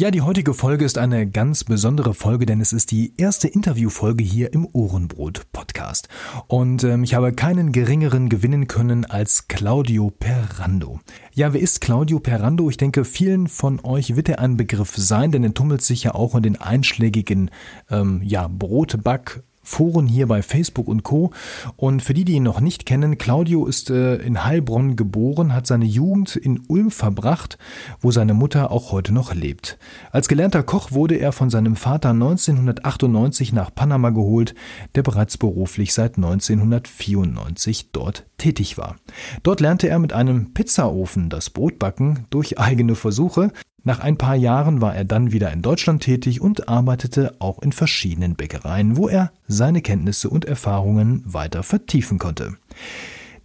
Ja, die heutige Folge ist eine ganz besondere Folge, denn es ist die erste Interviewfolge hier im Ohrenbrot Podcast. Und ähm, ich habe keinen geringeren gewinnen können als Claudio Perrando. Ja, wer ist Claudio Perrando? Ich denke, vielen von euch wird er ein Begriff sein, denn er tummelt sich ja auch in den einschlägigen ähm, ja, Brotback Foren hier bei Facebook und Co. Und für die, die ihn noch nicht kennen, Claudio ist äh, in Heilbronn geboren, hat seine Jugend in Ulm verbracht, wo seine Mutter auch heute noch lebt. Als gelernter Koch wurde er von seinem Vater 1998 nach Panama geholt, der bereits beruflich seit 1994 dort tätig war. Dort lernte er mit einem Pizzaofen das Brotbacken durch eigene Versuche, nach ein paar Jahren war er dann wieder in Deutschland tätig und arbeitete auch in verschiedenen Bäckereien, wo er seine Kenntnisse und Erfahrungen weiter vertiefen konnte.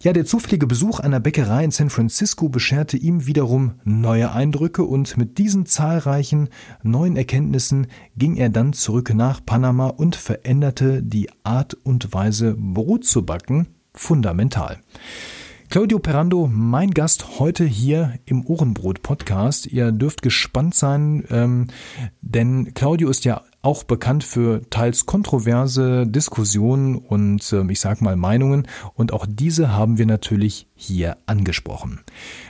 Ja, der zufällige Besuch einer Bäckerei in San Francisco bescherte ihm wiederum neue Eindrücke und mit diesen zahlreichen neuen Erkenntnissen ging er dann zurück nach Panama und veränderte die Art und Weise, Brot zu backen, fundamental. Claudio Perando, mein Gast heute hier im Ohrenbrot Podcast. Ihr dürft gespannt sein, ähm, denn Claudio ist ja auch bekannt für teils kontroverse Diskussionen und äh, ich sag mal Meinungen und auch diese haben wir natürlich hier angesprochen.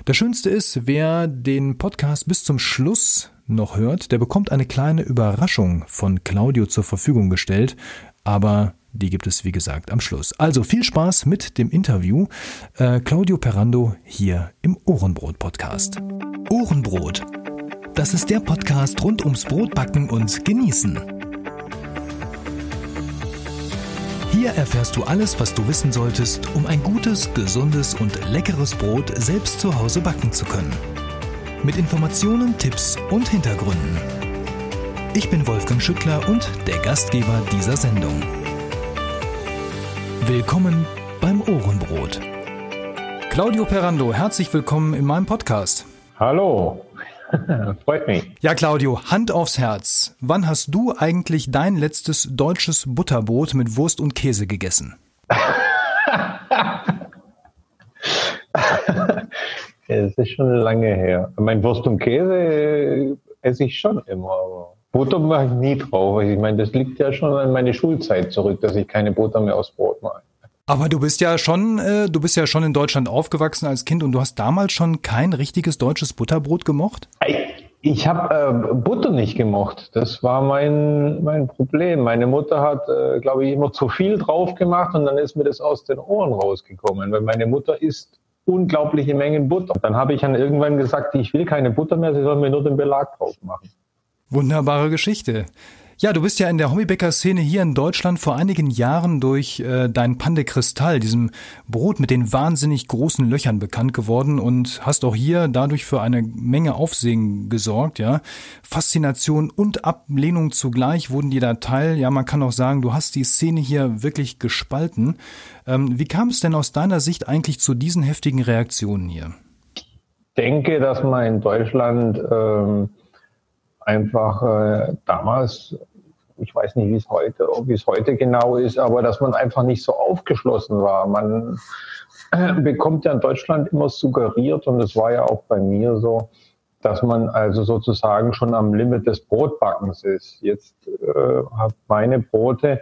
Das Schönste ist, wer den Podcast bis zum Schluss noch hört, der bekommt eine kleine Überraschung von Claudio zur Verfügung gestellt, aber die gibt es, wie gesagt, am Schluss. Also viel Spaß mit dem Interview. Äh, Claudio Perando hier im Ohrenbrot-Podcast. Ohrenbrot. Das ist der Podcast rund ums Brotbacken und Genießen. Hier erfährst du alles, was du wissen solltest, um ein gutes, gesundes und leckeres Brot selbst zu Hause backen zu können. Mit Informationen, Tipps und Hintergründen. Ich bin Wolfgang Schüttler und der Gastgeber dieser Sendung. Willkommen beim Ohrenbrot. Claudio Perando, herzlich willkommen in meinem Podcast. Hallo, freut mich. Ja, Claudio, Hand aufs Herz. Wann hast du eigentlich dein letztes deutsches Butterbrot mit Wurst und Käse gegessen? Es ist schon lange her. Mein Wurst und Käse esse ich schon immer, aber Butter mache ich nie drauf. Ich meine, das liegt ja schon an meine Schulzeit zurück, dass ich keine Butter mehr aufs Brot mache. Aber du bist ja schon, äh, du bist ja schon in Deutschland aufgewachsen als Kind und du hast damals schon kein richtiges deutsches Butterbrot gemocht? Ich habe äh, Butter nicht gemocht. Das war mein, mein Problem. Meine Mutter hat, äh, glaube ich, immer zu viel drauf gemacht und dann ist mir das aus den Ohren rausgekommen, weil meine Mutter isst unglaubliche Mengen Butter. Dann habe ich dann irgendwann gesagt, ich will keine Butter mehr, sie soll mir nur den Belag drauf machen. Wunderbare Geschichte. Ja, du bist ja in der Hobbybäcker-Szene hier in Deutschland vor einigen Jahren durch äh, dein Pande Kristall, diesem Brot mit den wahnsinnig großen Löchern bekannt geworden und hast auch hier dadurch für eine Menge Aufsehen gesorgt, ja. Faszination und Ablehnung zugleich wurden dir da Teil. Ja, man kann auch sagen, du hast die Szene hier wirklich gespalten. Ähm, wie kam es denn aus deiner Sicht eigentlich zu diesen heftigen Reaktionen hier? Ich denke, dass man in Deutschland ähm einfach äh, damals, ich weiß nicht, wie es heute, wie es heute genau ist, aber dass man einfach nicht so aufgeschlossen war. Man äh, bekommt ja in Deutschland immer suggeriert, und es war ja auch bei mir so, dass man also sozusagen schon am Limit des Brotbackens ist. Jetzt äh, meine Brote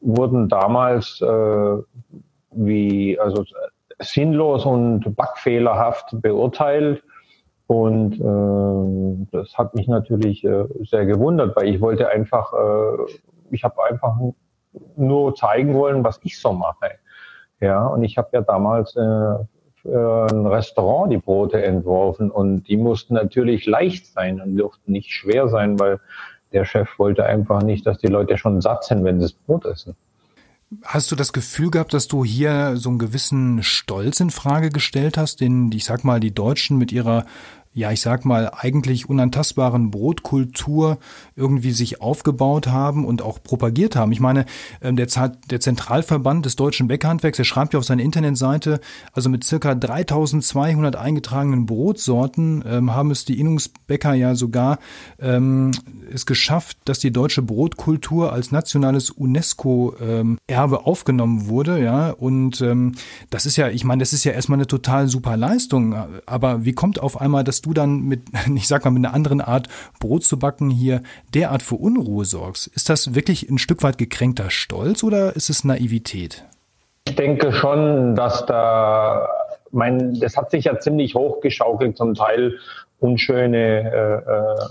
wurden damals äh, wie also sinnlos und backfehlerhaft beurteilt und äh, das hat mich natürlich äh, sehr gewundert, weil ich wollte einfach, äh, ich habe einfach nur zeigen wollen, was ich so mache. Ja, und ich habe ja damals äh, für ein Restaurant die Brote entworfen und die mussten natürlich leicht sein und dürften nicht schwer sein, weil der Chef wollte einfach nicht, dass die Leute schon satt sind, wenn sie das Brot essen. Hast du das Gefühl gehabt, dass du hier so einen gewissen Stolz in Frage gestellt hast, den, ich sag mal, die Deutschen mit ihrer ja, ich sag mal, eigentlich unantastbaren Brotkultur irgendwie sich aufgebaut haben und auch propagiert haben. Ich meine, ähm, der, der Zentralverband des deutschen Bäckerhandwerks, der schreibt ja auf seiner Internetseite, also mit circa 3200 eingetragenen Brotsorten ähm, haben es die Innungsbäcker ja sogar ähm, es geschafft, dass die deutsche Brotkultur als nationales UNESCO-Erbe ähm, aufgenommen wurde, ja, und ähm, das ist ja, ich meine, das ist ja erstmal eine total super Leistung, aber wie kommt auf einmal das du dann mit, ich sag mal, mit einer anderen Art Brot zu backen hier derart für Unruhe sorgst. Ist das wirklich ein Stück weit gekränkter Stolz oder ist es Naivität? Ich denke schon, dass da, mein, das hat sich ja ziemlich hochgeschaukelt, zum Teil unschöne äh, äh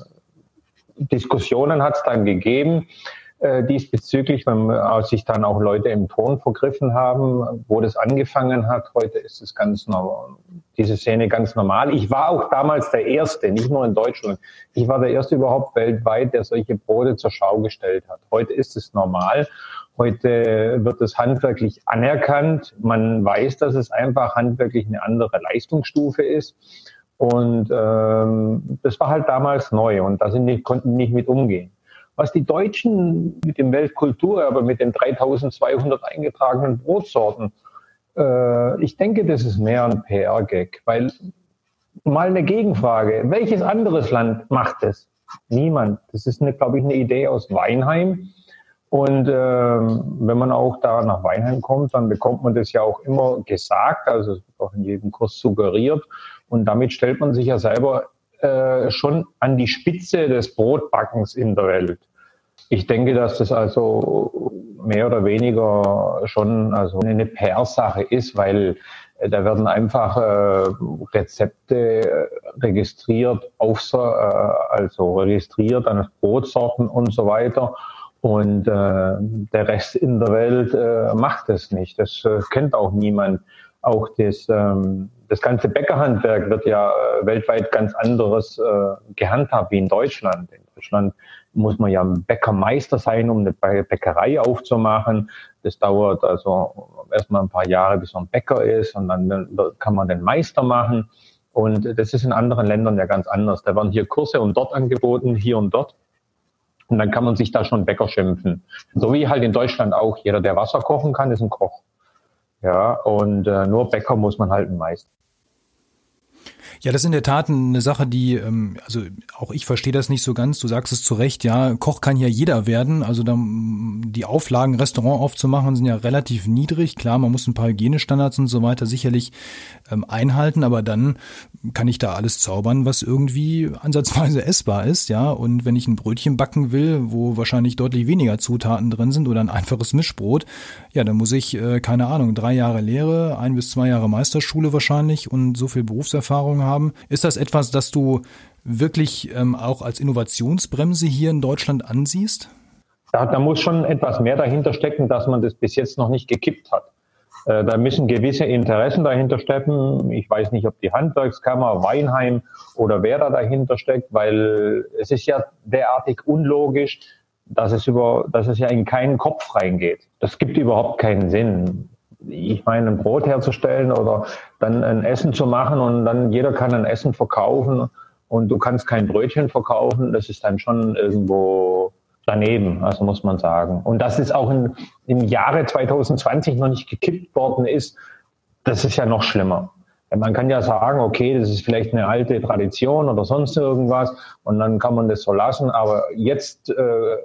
Diskussionen hat es dann gegeben äh, diesbezüglich, wenn sich dann auch Leute im Ton vergriffen haben, wo das angefangen hat. Heute ist es ganz normal, diese Szene ganz normal. Ich war auch damals der Erste, nicht nur in Deutschland. Ich war der Erste überhaupt weltweit, der solche Brote zur Schau gestellt hat. Heute ist es normal. Heute wird es handwerklich anerkannt. Man weiß, dass es einfach handwerklich eine andere Leistungsstufe ist. Und ähm, das war halt damals neu und da sind die, konnten nicht mit umgehen. Was die Deutschen mit dem Weltkulturerbe, mit den 3200 eingetragenen Brotsorten, äh, ich denke, das ist mehr ein PR-Gag, weil mal eine Gegenfrage. Welches anderes Land macht das? Niemand. Das ist, glaube ich, eine Idee aus Weinheim. Und äh, wenn man auch da nach Weinheim kommt, dann bekommt man das ja auch immer gesagt, also es wird auch in jedem Kurs suggeriert. Und damit stellt man sich ja selber äh, schon an die Spitze des Brotbackens in der Welt. Ich denke, dass das also mehr oder weniger schon also eine PR-Sache ist, weil äh, da werden einfach äh, Rezepte registriert, auf, äh, also registriert an Brotsorten und so weiter. Und äh, der Rest in der Welt äh, macht es nicht. Das äh, kennt auch niemand. Auch das, ähm, das ganze Bäckerhandwerk wird ja äh, weltweit ganz anderes äh, gehandhabt wie in Deutschland. In Deutschland muss man ja Bäckermeister sein, um eine Bäckerei aufzumachen. Das dauert also erstmal ein paar Jahre, bis man Bäcker ist und dann kann man den Meister machen. Und das ist in anderen Ländern ja ganz anders. Da werden hier Kurse und dort angeboten, hier und dort. Und dann kann man sich da schon Bäcker schimpfen. So wie halt in Deutschland auch. Jeder, der Wasser kochen kann, ist ein Koch. Ja, und äh, nur Bäcker muss man halt ein. Ja, das ist in der Tat eine Sache, die, ähm, also auch ich verstehe das nicht so ganz. Du sagst es zu Recht, ja, Koch kann ja jeder werden. Also dann die Auflagen, Restaurant aufzumachen, sind ja relativ niedrig. Klar, man muss ein paar Hygienestandards und so weiter sicherlich ähm, einhalten, aber dann kann ich da alles zaubern, was irgendwie ansatzweise essbar ist, ja. Und wenn ich ein Brötchen backen will, wo wahrscheinlich deutlich weniger Zutaten drin sind oder ein einfaches Mischbrot, ja, dann muss ich, äh, keine Ahnung, drei Jahre Lehre, ein bis zwei Jahre Meisterschule wahrscheinlich und so viel Berufserfahrung haben. Ist das etwas, das du wirklich ähm, auch als Innovationsbremse hier in Deutschland ansiehst? Da, da muss schon etwas mehr dahinter stecken, dass man das bis jetzt noch nicht gekippt hat. Äh, da müssen gewisse Interessen dahinter stecken. Ich weiß nicht, ob die Handwerkskammer, Weinheim oder wer da dahinter steckt, weil es ist ja derartig unlogisch, dass es über, dass es ja in keinen Kopf reingeht. Das gibt überhaupt keinen Sinn ich meine, ein Brot herzustellen oder dann ein Essen zu machen und dann jeder kann ein Essen verkaufen und du kannst kein Brötchen verkaufen, das ist dann schon irgendwo daneben, also muss man sagen. Und dass es auch in, im Jahre 2020 noch nicht gekippt worden ist, das ist ja noch schlimmer. Man kann ja sagen, okay, das ist vielleicht eine alte Tradition oder sonst irgendwas und dann kann man das so lassen, aber jetzt, äh,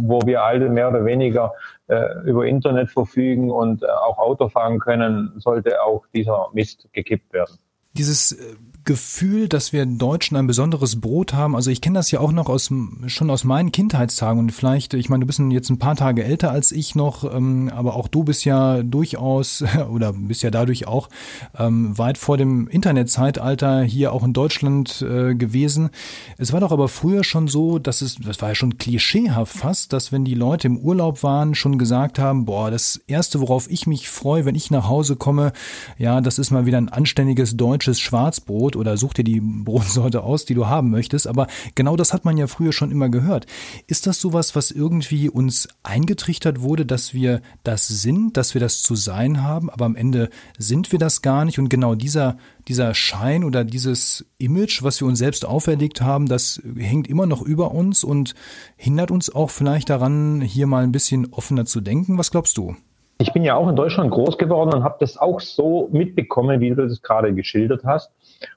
wo wir alle mehr oder weniger äh, über Internet verfügen und äh, auch Auto fahren können, sollte auch dieser Mist gekippt werden. Dieses äh, Gefühl, dass wir Deutschen ein besonderes Brot haben. Also ich kenne das ja auch noch aus schon aus meinen Kindheitstagen und vielleicht, ich meine, du bist jetzt ein paar Tage älter als ich noch, ähm, aber auch du bist ja durchaus oder bist ja dadurch auch ähm, weit vor dem Internetzeitalter hier auch in Deutschland äh, gewesen. Es war doch aber früher schon so, dass es, das war ja schon klischeehaft fast, dass wenn die Leute im Urlaub waren, schon gesagt haben, boah, das erste, worauf ich mich freue, wenn ich nach Hause komme, ja, das ist mal wieder ein anständiges deutsches Schwarzbrot oder such dir die Brotsorte aus, die du haben möchtest. Aber genau das hat man ja früher schon immer gehört. Ist das sowas, was irgendwie uns eingetrichtert wurde, dass wir das sind, dass wir das zu sein haben, aber am Ende sind wir das gar nicht? Und genau dieser, dieser Schein oder dieses Image, was wir uns selbst auferlegt haben, das hängt immer noch über uns und hindert uns auch vielleicht daran, hier mal ein bisschen offener zu denken. Was glaubst du? Ich bin ja auch in Deutschland groß geworden und habe das auch so mitbekommen, wie du das gerade geschildert hast.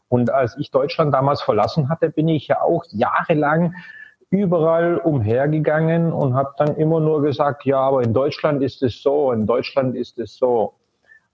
Und als ich Deutschland damals verlassen hatte, bin ich ja auch jahrelang überall umhergegangen und habe dann immer nur gesagt, ja, aber in Deutschland ist es so, in Deutschland ist es so.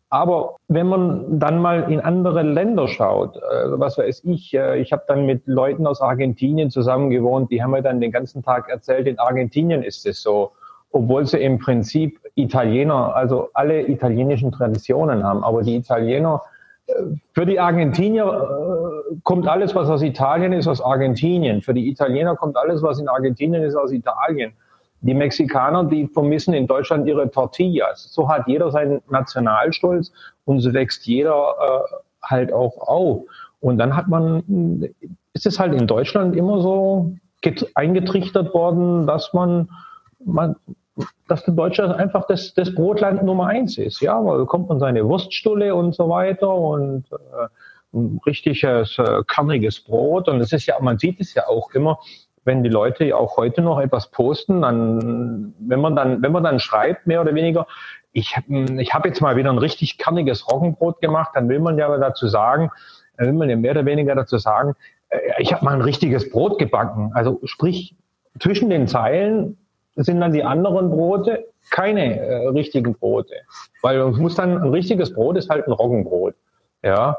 Aber wenn man dann mal in andere Länder schaut, äh, was weiß ich, äh, ich habe dann mit Leuten aus Argentinien zusammen gewohnt, die haben mir dann den ganzen Tag erzählt, in Argentinien ist es so, obwohl sie im Prinzip Italiener, also alle italienischen Traditionen haben. Aber die Italiener, äh, für die Argentinier kommt alles, was aus Italien ist, aus Argentinien. Für die Italiener kommt alles, was in Argentinien ist, aus Italien. Die Mexikaner, die vermissen in Deutschland ihre Tortillas. So hat jeder seinen Nationalstolz und so wächst jeder äh, halt auch auf. Und dann hat man, ist es halt in Deutschland immer so eingetrichtert worden, dass man, man dass der Deutsche einfach das, das Brotland Nummer eins ist. Ja, da bekommt man seine Wurststulle und so weiter und äh, ein richtiges äh, kerniges Brot. Und es ist ja, man sieht es ja auch immer, wenn die Leute auch heute noch etwas posten, dann, wenn man dann, wenn man dann schreibt, mehr oder weniger, ich, ich habe jetzt mal wieder ein richtig kerniges Roggenbrot gemacht, dann will man ja dazu sagen, dann will man ja mehr oder weniger dazu sagen, äh, ich habe mal ein richtiges Brot gebacken. Also sprich, zwischen den Zeilen sind dann die anderen Brote keine äh, richtigen Brote. Weil es muss dann ein richtiges Brot ist halt ein Roggenbrot. Ja.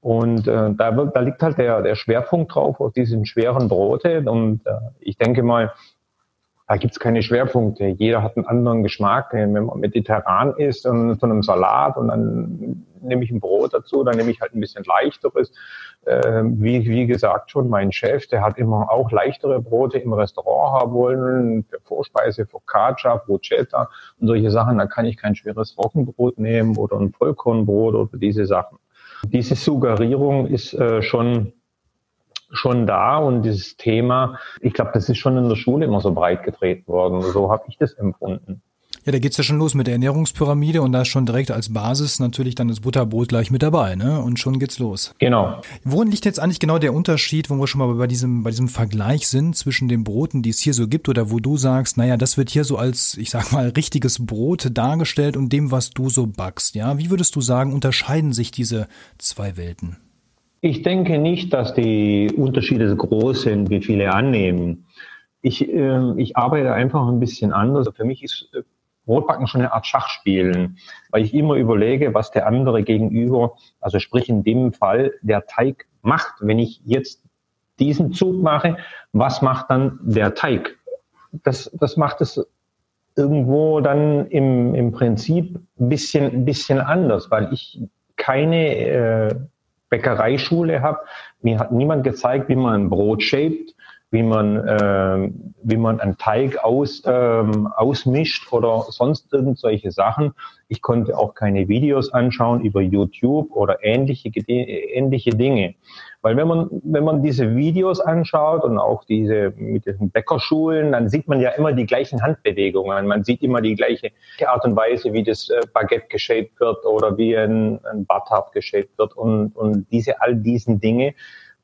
Und äh, da, da liegt halt der, der Schwerpunkt drauf auf diesen schweren Brote. Und äh, ich denke mal, da gibt's keine Schwerpunkte. Jeder hat einen anderen Geschmack. Wenn man mediterran isst und zu einem Salat und dann nehme ich ein Brot dazu, dann nehme ich halt ein bisschen leichteres. Äh, wie, wie gesagt schon, mein Chef, der hat immer auch leichtere Brote im Restaurant haben wollen, für Vorspeise, Focaccia, Bruschetta und solche Sachen. Da kann ich kein schweres Roggenbrot nehmen oder ein Vollkornbrot oder diese Sachen. Diese Suggerierung ist äh, schon schon da und dieses Thema, ich glaube, das ist schon in der Schule immer so breit getreten worden. So habe ich das empfunden. Ja, da geht's ja schon los mit der Ernährungspyramide und da ist schon direkt als Basis natürlich dann das Butterbrot gleich mit dabei, ne? Und schon geht's los. Genau. Worin liegt jetzt eigentlich genau der Unterschied, wo wir schon mal bei diesem, bei diesem Vergleich sind zwischen den Broten, die es hier so gibt oder wo du sagst, naja, das wird hier so als, ich sag mal, richtiges Brot dargestellt und dem, was du so backst, ja? Wie würdest du sagen, unterscheiden sich diese zwei Welten? Ich denke nicht, dass die Unterschiede so groß sind, wie viele annehmen. Ich, äh, ich arbeite einfach ein bisschen anders. Für mich ist äh, Brotbacken schon eine Art Schachspielen, weil ich immer überlege, was der andere gegenüber, also sprich in dem Fall der Teig macht. Wenn ich jetzt diesen Zug mache, was macht dann der Teig? Das, das macht es irgendwo dann im, im Prinzip ein bisschen, bisschen anders, weil ich keine äh, Bäckereischule habe. Mir hat niemand gezeigt, wie man ein Brot shaped wie man, äh, wie man einen Teig aus, ähm, ausmischt oder sonst irgendwelche Sachen. Ich konnte auch keine Videos anschauen über YouTube oder ähnliche, ähnliche Dinge. Weil wenn man, wenn man diese Videos anschaut und auch diese mit den Bäckerschulen, dann sieht man ja immer die gleichen Handbewegungen. Man sieht immer die gleiche Art und Weise, wie das äh, Baguette geshaped wird oder wie ein, ein Butter geshaped wird und, und diese, all diesen Dinge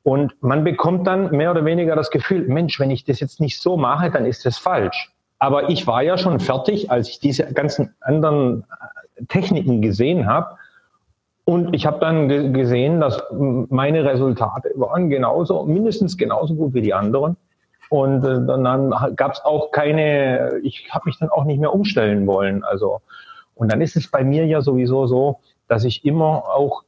und man bekommt dann mehr oder weniger das Gefühl, Mensch, wenn ich das jetzt nicht so mache, dann ist das falsch. Aber ich war ja schon fertig, als ich diese ganzen anderen äh, Techniken gesehen habe. Und ich habe dann gesehen, dass meine Resultate waren genauso, mindestens genauso gut wie die anderen. Und äh, dann gab es auch keine, ich habe mich dann auch nicht mehr umstellen wollen. Also und dann ist es bei mir ja sowieso so, dass ich immer auch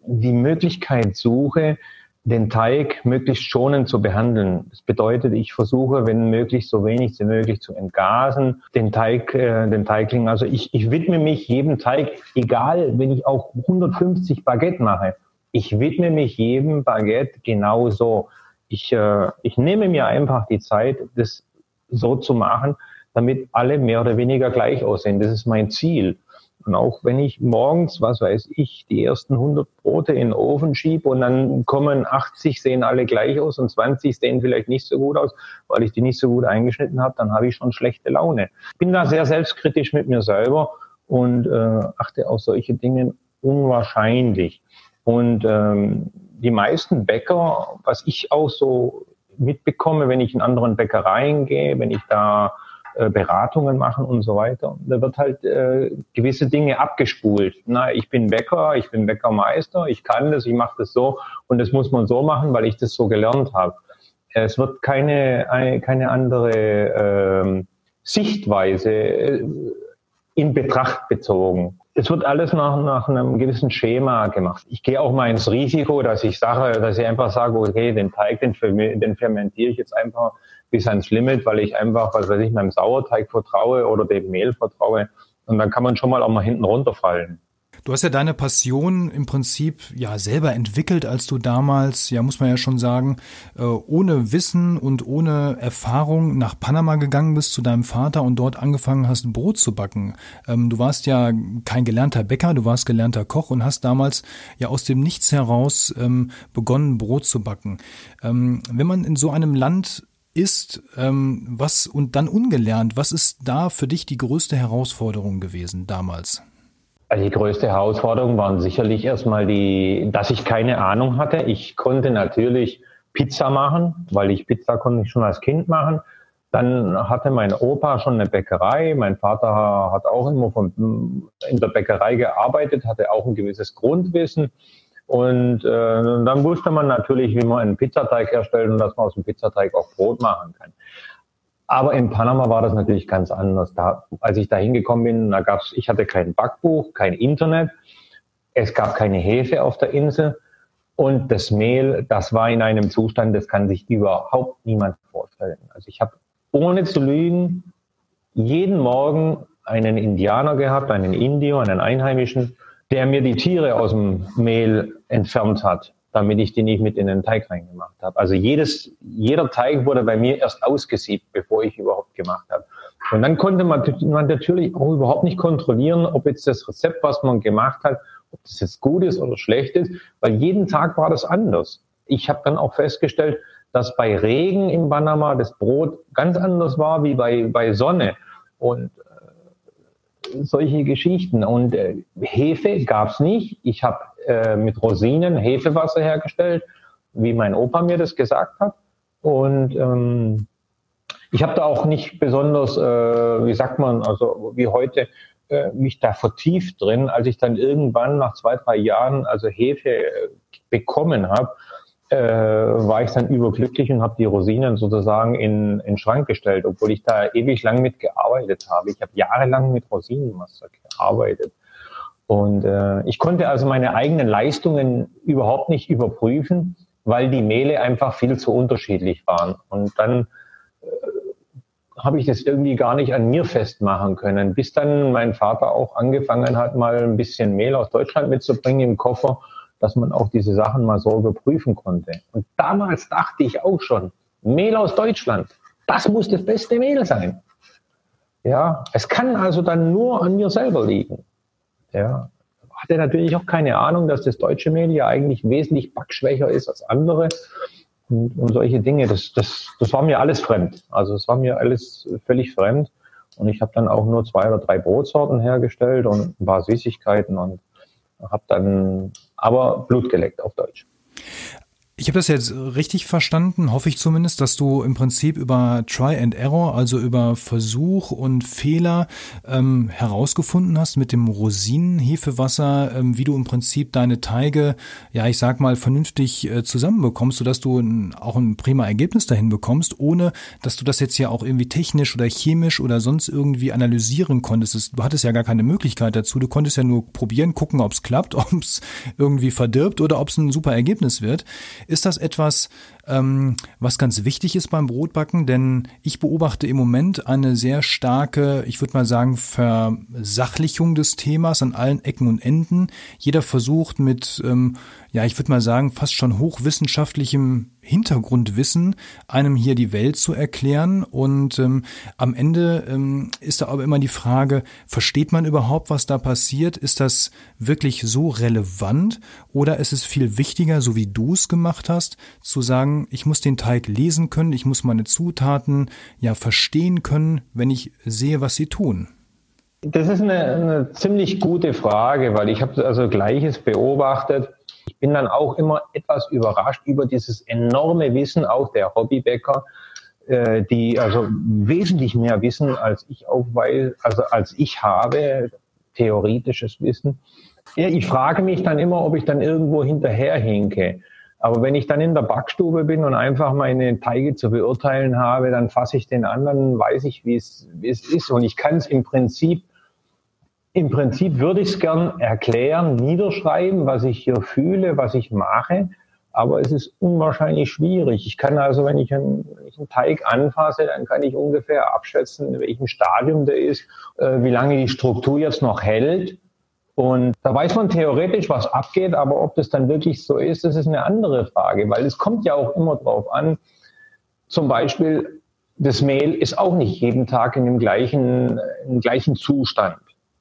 die Möglichkeit suche, den Teig möglichst schonend zu behandeln. Das bedeutet, ich versuche, wenn möglich, so wenig wie möglich zu entgasen, den Teig, äh, den Teigling. Also ich, ich widme mich jedem Teig, egal, wenn ich auch 150 Baguette mache. Ich widme mich jedem Baguette genauso. Ich, äh, ich nehme mir einfach die Zeit, das so zu machen, damit alle mehr oder weniger gleich aussehen. Das ist mein Ziel. Und auch wenn ich morgens, was weiß ich, die ersten 100 Brote in den Ofen schiebe und dann kommen 80, sehen alle gleich aus und 20 sehen vielleicht nicht so gut aus, weil ich die nicht so gut eingeschnitten habe, dann habe ich schon schlechte Laune. Bin da sehr selbstkritisch mit mir selber und äh, achte auf solche Dinge unwahrscheinlich. Und ähm, die meisten Bäcker, was ich auch so mitbekomme, wenn ich in anderen Bäckereien gehe, wenn ich da äh, Beratungen machen und so weiter. Da wird halt äh, gewisse Dinge abgespult. Na, ich bin Bäcker, ich bin Bäckermeister, ich kann das, ich mache das so und das muss man so machen, weil ich das so gelernt habe. Es wird keine, eine, keine andere ähm, Sichtweise äh, in Betracht bezogen. Es wird alles nach, nach einem gewissen Schema gemacht. Ich gehe auch mal ins Risiko, dass ich sage, dass ich einfach sage, okay, den Teig, den, den fermentiere ich jetzt einfach bis ans Limit, weil ich einfach, was weiß ich, meinem Sauerteig vertraue oder dem Mehl vertraue. Und dann kann man schon mal auch mal hinten runterfallen. Du hast ja deine Passion im Prinzip ja selber entwickelt, als du damals, ja muss man ja schon sagen, äh, ohne Wissen und ohne Erfahrung nach Panama gegangen bist zu deinem Vater und dort angefangen hast, Brot zu backen. Ähm, du warst ja kein gelernter Bäcker, du warst gelernter Koch und hast damals ja aus dem Nichts heraus ähm, begonnen, Brot zu backen. Ähm, wenn man in so einem Land ist, was und dann ungelernt, was ist da für dich die größte Herausforderung gewesen damals? Also die größte Herausforderung waren sicherlich erstmal die, dass ich keine Ahnung hatte. Ich konnte natürlich Pizza machen, weil ich Pizza konnte ich schon als Kind machen. Dann hatte mein Opa schon eine Bäckerei. Mein Vater hat auch immer von, in der Bäckerei gearbeitet, hatte auch ein gewisses Grundwissen. Und äh, dann wusste man natürlich, wie man einen Pizzateig herstellt und dass man aus dem Pizzateig auch Brot machen kann. Aber in Panama war das natürlich ganz anders. Da, als ich da hingekommen bin, da gab's, ich hatte kein Backbuch, kein Internet, es gab keine Hefe auf der Insel und das Mehl, das war in einem Zustand, das kann sich überhaupt niemand vorstellen. Also ich habe ohne zu lügen jeden Morgen einen Indianer gehabt, einen Indio, einen Einheimischen, der mir die Tiere aus dem Mehl entfernt hat damit ich die nicht mit in den Teig reingemacht habe. Also jedes, jeder Teig wurde bei mir erst ausgesiebt, bevor ich überhaupt gemacht habe. Und dann konnte man, man natürlich auch überhaupt nicht kontrollieren, ob jetzt das Rezept, was man gemacht hat, ob das jetzt gut ist oder schlecht ist, weil jeden Tag war das anders. Ich habe dann auch festgestellt, dass bei Regen in Panama das Brot ganz anders war wie bei, bei Sonne. Und äh, solche Geschichten. Und äh, Hefe gab's nicht. Ich habe äh, mit Rosinen Hefewasser hergestellt, wie mein Opa mir das gesagt hat. Und ähm, ich habe da auch nicht besonders, äh, wie sagt man, also wie heute, äh, mich da vertieft drin. Als ich dann irgendwann nach zwei, drei Jahren also Hefe äh, bekommen habe, äh, war ich dann überglücklich und habe die Rosinen sozusagen in, in den Schrank gestellt, obwohl ich da ewig lang mit gearbeitet habe. Ich habe jahrelang mit Rosinenwasser gearbeitet. Und äh, ich konnte also meine eigenen Leistungen überhaupt nicht überprüfen, weil die Mehle einfach viel zu unterschiedlich waren. Und dann äh, habe ich das irgendwie gar nicht an mir festmachen können, bis dann mein Vater auch angefangen hat, mal ein bisschen Mehl aus Deutschland mitzubringen im Koffer, dass man auch diese Sachen mal so überprüfen konnte. Und damals dachte ich auch schon, Mehl aus Deutschland, das muss das beste Mehl sein. Ja, es kann also dann nur an mir selber liegen. Ja. Hatte natürlich auch keine Ahnung, dass das deutsche Mehl ja eigentlich wesentlich backschwächer ist als andere. Und, und solche Dinge, das, das, das war mir alles fremd. Also es war mir alles völlig fremd. Und ich habe dann auch nur zwei oder drei Brotsorten hergestellt und ein paar Süßigkeiten und habe dann aber Blut geleckt auf Deutsch. Ich habe das jetzt richtig verstanden, hoffe ich zumindest, dass du im Prinzip über Try and Error, also über Versuch und Fehler ähm, herausgefunden hast mit dem Rosinenhefewasser, ähm, wie du im Prinzip deine Teige, ja ich sag mal, vernünftig äh, zusammenbekommst, sodass du ein, auch ein prima Ergebnis dahin bekommst, ohne dass du das jetzt ja auch irgendwie technisch oder chemisch oder sonst irgendwie analysieren konntest. Du hattest ja gar keine Möglichkeit dazu. Du konntest ja nur probieren, gucken, ob es klappt, ob es irgendwie verdirbt oder ob es ein super Ergebnis wird. Ist das etwas, ähm, was ganz wichtig ist beim Brotbacken? Denn ich beobachte im Moment eine sehr starke, ich würde mal sagen, Versachlichung des Themas an allen Ecken und Enden. Jeder versucht mit, ähm, ja, ich würde mal sagen, fast schon hochwissenschaftlichem Hintergrundwissen, einem hier die Welt zu erklären. Und ähm, am Ende ähm, ist da aber immer die Frage, versteht man überhaupt, was da passiert? Ist das wirklich so relevant? Oder ist es viel wichtiger, so wie du es gemacht hast, zu sagen, ich muss den Teig lesen können, ich muss meine Zutaten ja verstehen können, wenn ich sehe, was sie tun? Das ist eine, eine ziemlich gute Frage, weil ich habe also Gleiches beobachtet bin dann auch immer etwas überrascht über dieses enorme Wissen auch der Hobbybäcker, äh, die also wesentlich mehr wissen als ich aufweise, also als ich habe, theoretisches Wissen. Ja, ich frage mich dann immer, ob ich dann irgendwo hinterherhinke. Aber wenn ich dann in der Backstube bin und einfach meine Teige zu beurteilen habe, dann fasse ich den anderen, weiß ich, wie es ist. Und ich kann es im Prinzip Im Prinzip würde ich es gern erklären, niederschreiben, was ich hier fühle, was ich mache. Aber es ist unwahrscheinlich schwierig. Ich kann also, wenn ich einen, wenn ich einen Teig anfasse, dann kann ich ungefähr abschätzen, in welchem Stadium der ist, äh, wie lange die Struktur jetzt noch hält. Und da weiß man theoretisch, was abgeht, aber ob das dann wirklich so ist, das ist eine andere Frage, weil es kommt ja auch immer drauf an. Zum Beispiel, das Mehl ist auch nicht jeden Tag in dem gleichen, im gleichen Zustand.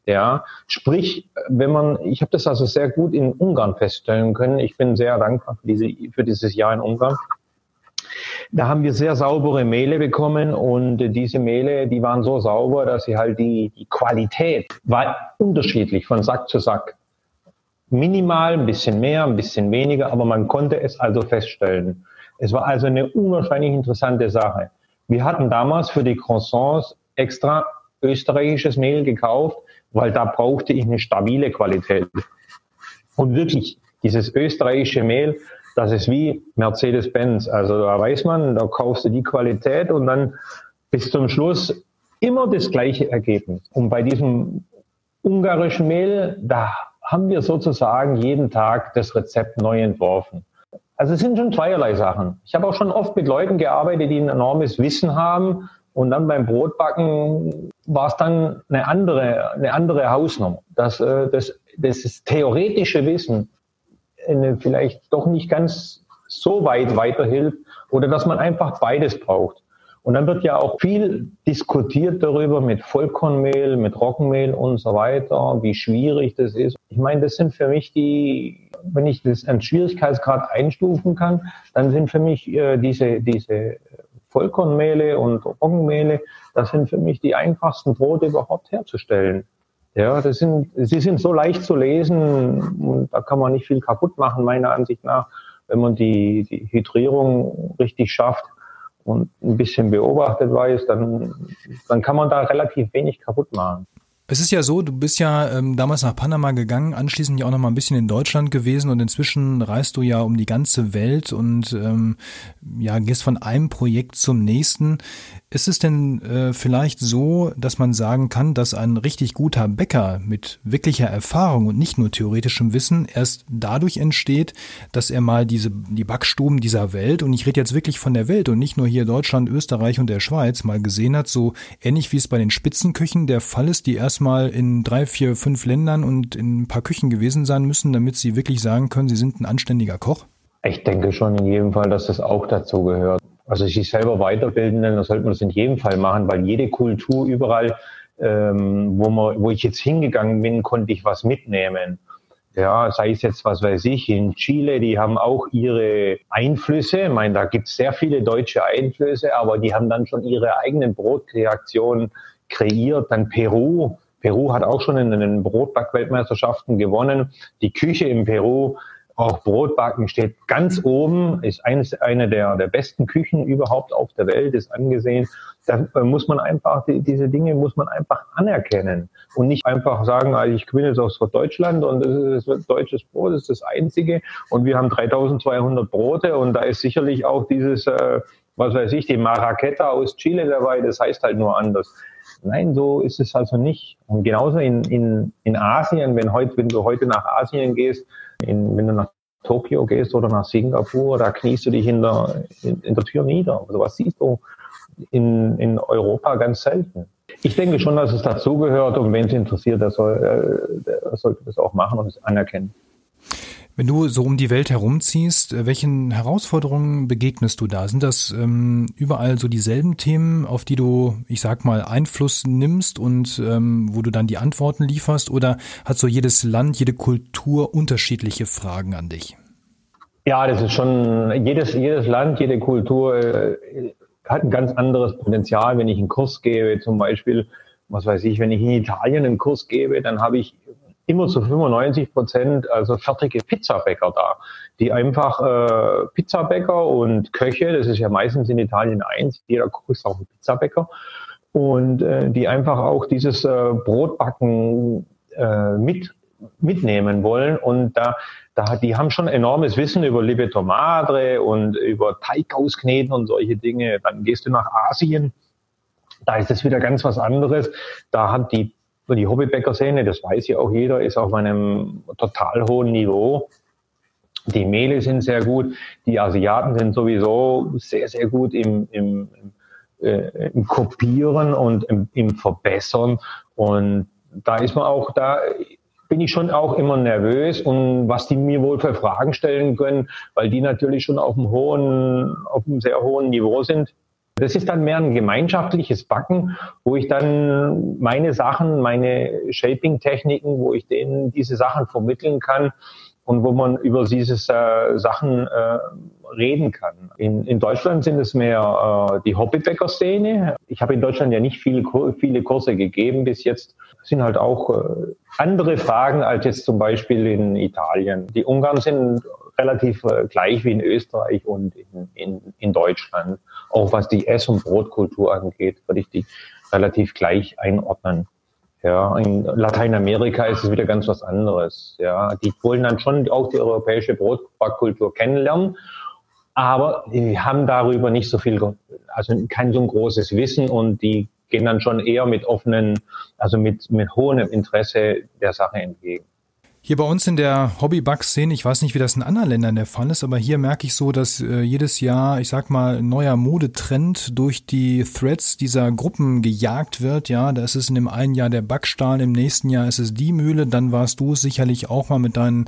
Ja, sprich, wenn man, ich habe das also sehr gut in Ungarn feststellen können. Ich bin sehr dankbar für, diese, für dieses Jahr in Ungarn. Da haben wir sehr saubere Mehle bekommen und diese Mehle, die waren so sauber, dass sie halt die, die Qualität war unterschiedlich von Sack zu Sack. Minimal, ein bisschen mehr, ein bisschen weniger, aber man konnte es also feststellen. Es war also eine unwahrscheinlich interessante Sache. Wir hatten damals für die Croissants extra österreichisches Mehl gekauft, weil da brauchte ich eine stabile Qualität. Und wirklich, dieses österreichische Mehl, das ist wie Mercedes-Benz. Also da weiß man, da kaufst du die Qualität und dann bis zum Schluss immer das gleiche Ergebnis. Und bei diesem ungarischen Mehl, da haben wir sozusagen jeden Tag das Rezept neu entworfen. Also es sind schon zweierlei Sachen. Ich habe auch schon oft mit Leuten gearbeitet, die ein enormes Wissen haben und dann beim Brotbacken war es dann eine andere, eine andere Hausnummer. Dass äh, das, das theoretische Wissen eine vielleicht doch nicht ganz so weit weiterhilft oder dass man einfach beides braucht. Und dann wird ja auch viel diskutiert darüber mit Vollkornmehl, mit Roggenmehl und so weiter, wie schwierig das ist. Ich meine, das sind für mich die, wenn ich das an Schwierigkeitsgrad einstufen kann, dann sind für mich äh, diese, diese Vollkornmehle und Roggenmehle, das sind für mich die einfachsten Brote überhaupt herzustellen. Ja, das sind, sie sind so leicht zu lesen und da kann man nicht viel kaputt machen, meiner Ansicht nach, wenn man die, die Hydrierung richtig schafft und ein bisschen beobachtet weiß, dann, dann kann man da relativ wenig kaputt machen. Es ist ja so, du bist ja ähm, damals nach Panama gegangen, anschließend ja auch noch mal ein bisschen in Deutschland gewesen und inzwischen reist du ja um die ganze Welt und ähm, ja gehst von einem Projekt zum nächsten. Ist es denn äh, vielleicht so, dass man sagen kann, dass ein richtig guter Bäcker mit wirklicher Erfahrung und nicht nur theoretischem Wissen erst dadurch entsteht, dass er mal diese die Backstuben dieser Welt und ich rede jetzt wirklich von der Welt und nicht nur hier Deutschland, Österreich und der Schweiz mal gesehen hat, so ähnlich wie es bei den Spitzenköchen der Fall ist, die erstmal in drei, vier, fünf Ländern und in ein paar Küchen gewesen sein müssen, damit sie wirklich sagen können, sie sind ein anständiger Koch? Ich denke schon in jedem Fall, dass das auch dazu gehört. Also sich selber weiterbilden, dann sollte man das in jedem Fall machen, weil jede Kultur überall, ähm, wo, man, wo ich jetzt hingegangen bin, konnte ich was mitnehmen. Ja, sei es jetzt, was weiß ich, in Chile, die haben auch ihre Einflüsse. Ich meine, da gibt es sehr viele deutsche Einflüsse, aber die haben dann schon ihre eigenen Brotkreationen kreiert. Dann Peru. Peru hat auch schon in den Brotbackweltmeisterschaften gewonnen. Die Küche in Peru auch Brotbacken steht ganz oben, ist eines, eine der, der besten Küchen überhaupt auf der Welt, ist angesehen. Da äh, muss man einfach, die, diese Dinge muss man einfach anerkennen und nicht einfach sagen, also ich bin jetzt aus Deutschland und das ist deutsches Brot, das ist das einzige und wir haben 3200 Brote und da ist sicherlich auch dieses, äh, was weiß ich, die Maraqueta aus Chile dabei, das heißt halt nur anders. Nein, so ist es also nicht. Und genauso in, in, in Asien, wenn, heute, wenn du heute nach Asien gehst, in, wenn du nach Tokio gehst oder nach Singapur, da kniest du dich in der, in, in der Tür nieder. Also was siehst du in, in Europa ganz selten. Ich denke schon, dass es dazugehört und wenn es interessiert, der, soll, äh, der sollte das auch machen und es anerkennen. Wenn du so um die Welt herumziehst, äh, welchen Herausforderungen begegnest du da? Sind das ähm, überall so dieselben Themen, auf die du, ich sag mal, Einfluss nimmst und ähm, wo du dann die Antworten lieferst? Oder hat so jedes Land, jede Kultur unterschiedliche Fragen an dich? Ja, das ist schon, jedes, jedes Land, jede Kultur äh, hat ein ganz anderes Potenzial. Wenn ich einen Kurs gebe, zum Beispiel, was weiß ich, wenn ich in Italien einen Kurs gebe, dann habe ich immer zu 95 Prozent also fertige Pizzabäcker da, die einfach äh, Pizzabäcker und Köche, das ist ja meistens in Italien eins, jeder Koch ist auch ein Pizzabäcker, und äh, die einfach auch dieses äh, Brotbacken äh, mit mitnehmen wollen und da, da die haben schon enormes Wissen über Libeto Madre und über Teig auskneten und solche Dinge. Dann gehst du nach Asien, da ist es wieder ganz was anderes. Da haben die die Hobbybäcker-Szene, das weiß ja auch jeder, ist auf einem total hohen Niveau. Die Mehle sind sehr gut. Die Asiaten sind sowieso sehr, sehr gut im, im, äh, im Kopieren und im, im Verbessern. Und da ist man auch, da bin ich schon auch immer nervös und was die mir wohl für Fragen stellen können, weil die natürlich schon auf einem hohen, auf einem sehr hohen Niveau sind. Das ist dann mehr ein gemeinschaftliches Backen, wo ich dann meine Sachen, meine Shaping-Techniken, wo ich denen diese Sachen vermitteln kann und wo man über diese äh, Sachen äh, reden kann. In, in Deutschland sind es mehr äh, die Hobbybäcker-Szene. Ich habe in Deutschland ja nicht viel, viele Kurse gegeben bis jetzt. Das sind halt auch äh, andere Fragen als jetzt zum Beispiel in Italien. Die Ungarn sind relativ äh, gleich wie in Österreich und in, in, in Deutschland. Auch was die Ess- und Brotkultur angeht, würde ich die relativ gleich einordnen. Ja, in Lateinamerika ist es wieder ganz was anderes. Ja, die wollen dann schon auch die europäische Brotbackkultur kennenlernen, aber die haben darüber nicht so viel, also kein so ein großes Wissen und die gehen dann schon eher mit offenen, also mit, mit hohem Interesse der Sache entgegen. Hier bei uns in der Hobby-Bug-Szene, ich weiß nicht, wie das in anderen Ländern der Fall ist, aber hier merke ich so, dass äh, jedes Jahr, ich sag mal, ein neuer Modetrend durch die Threads dieser Gruppen gejagt wird. Ja, da ist es in dem einen Jahr der Backstahl, im nächsten Jahr ist es die Mühle, dann warst du sicherlich auch mal mit deinen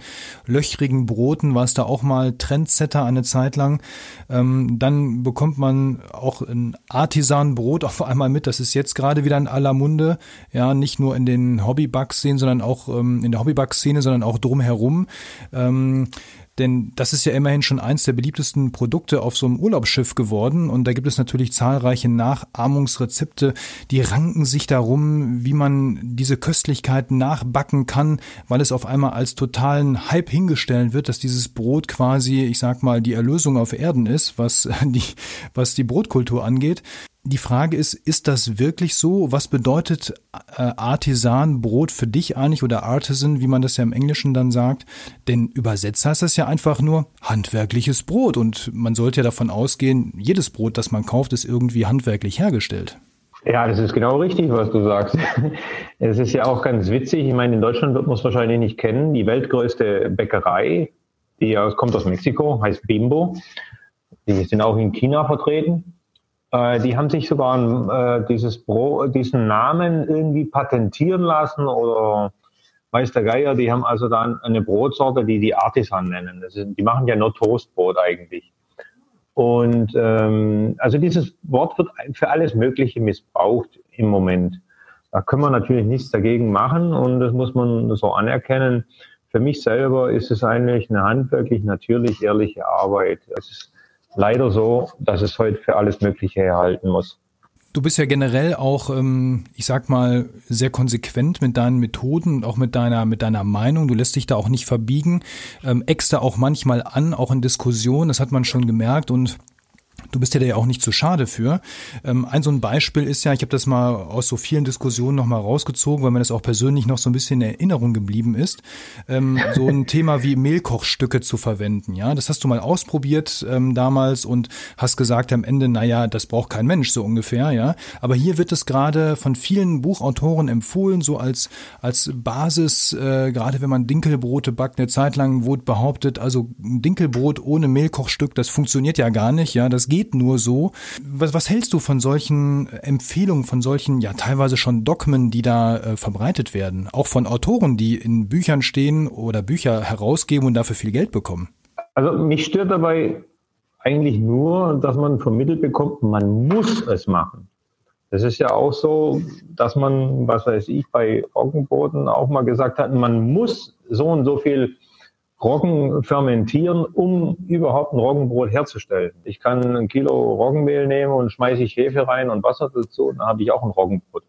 löchrigen Broten, warst da auch mal Trendsetter eine Zeit lang. Ähm, dann bekommt man auch ein Artisan-Brot auf einmal mit. Das ist jetzt gerade wieder in aller Munde. Ja, nicht nur in den Hobby-Bug-Szenen, sondern auch ähm, in der Hobby-Bug-Szene sondern auch drumherum. Ähm, denn das ist ja immerhin schon eins der beliebtesten Produkte auf so einem Urlaubsschiff geworden. Und da gibt es natürlich zahlreiche Nachahmungsrezepte, die ranken sich darum, wie man diese Köstlichkeiten nachbacken kann, weil es auf einmal als totalen Hype hingestellt wird, dass dieses Brot quasi, ich sag mal, die Erlösung auf Erden ist, was die, was die Brotkultur angeht. Die Frage ist, ist das wirklich so? Was bedeutet äh, Artisan Brot für dich eigentlich oder Artisan, wie man das ja im Englischen dann sagt? Denn übersetzt heißt das ja einfach nur handwerkliches Brot und man sollte ja davon ausgehen, jedes Brot, das man kauft, ist irgendwie handwerklich hergestellt. Ja, das ist genau richtig, was du sagst. Es ist ja auch ganz witzig. Ich meine, in Deutschland wird man es wahrscheinlich nicht kennen. Die weltgrößte Bäckerei, die kommt aus Mexiko, heißt Bimbo. Die sind auch in China vertreten. Äh, die haben sich sogar äh, dieses Bro, diesen Namen irgendwie patentieren lassen oder weiß der Geier, die haben also dann eine Brotsorte, die die Artisan nennen. Ist, die machen ja nur Toastbrot eigentlich. Und ähm, also dieses Wort wird für alles Mögliche missbraucht im Moment. Da können wir natürlich nichts dagegen machen und das muss man so anerkennen. Für mich selber ist es eigentlich eine handwerklich, natürlich, ehrliche Arbeit. Es ist leider so, dass es heute für alles Mögliche erhalten muss. Du bist ja generell auch, ähm, ich sag mal, sehr konsequent mit deinen Methoden und auch mit deiner, mit deiner Meinung. Du lässt dich da auch nicht verbiegen, ähm, da auch manchmal an, auch in Diskussionen, das hat man schon gemerkt und Du bist ja da ja auch nicht zu schade für. Ähm, ein so ein Beispiel ist ja, ich habe das mal aus so vielen Diskussionen nochmal rausgezogen, weil mir das auch persönlich noch so ein bisschen in Erinnerung geblieben ist, ähm, so ein Thema wie Mehlkochstücke zu verwenden. Ja, das hast du mal ausprobiert ähm, damals und hast gesagt am Ende, naja, das braucht kein Mensch so ungefähr. Ja, aber hier wird es gerade von vielen Buchautoren empfohlen, so als als Basis, äh, gerade wenn man Dinkelbrote backt. Eine Zeit lang wurde behauptet, also ein Dinkelbrot ohne Mehlkochstück, das funktioniert ja gar nicht. Ja, das geht geht nur so. Was, was hältst du von solchen Empfehlungen, von solchen, ja, teilweise schon Dogmen, die da äh, verbreitet werden? Auch von Autoren, die in Büchern stehen oder Bücher herausgeben und dafür viel Geld bekommen? Also mich stört dabei eigentlich nur, dass man vermittelt bekommt, man muss es machen. Das ist ja auch so, dass man, was weiß ich, bei Roggenboden auch mal gesagt hat, man muss so und so viel Roggen fermentieren, um überhaupt ein Roggenbrot herzustellen. Ich kann ein Kilo Roggenmehl nehmen und schmeiße ich Hefe rein und Wasser dazu, dann habe ich auch ein Roggenbrot.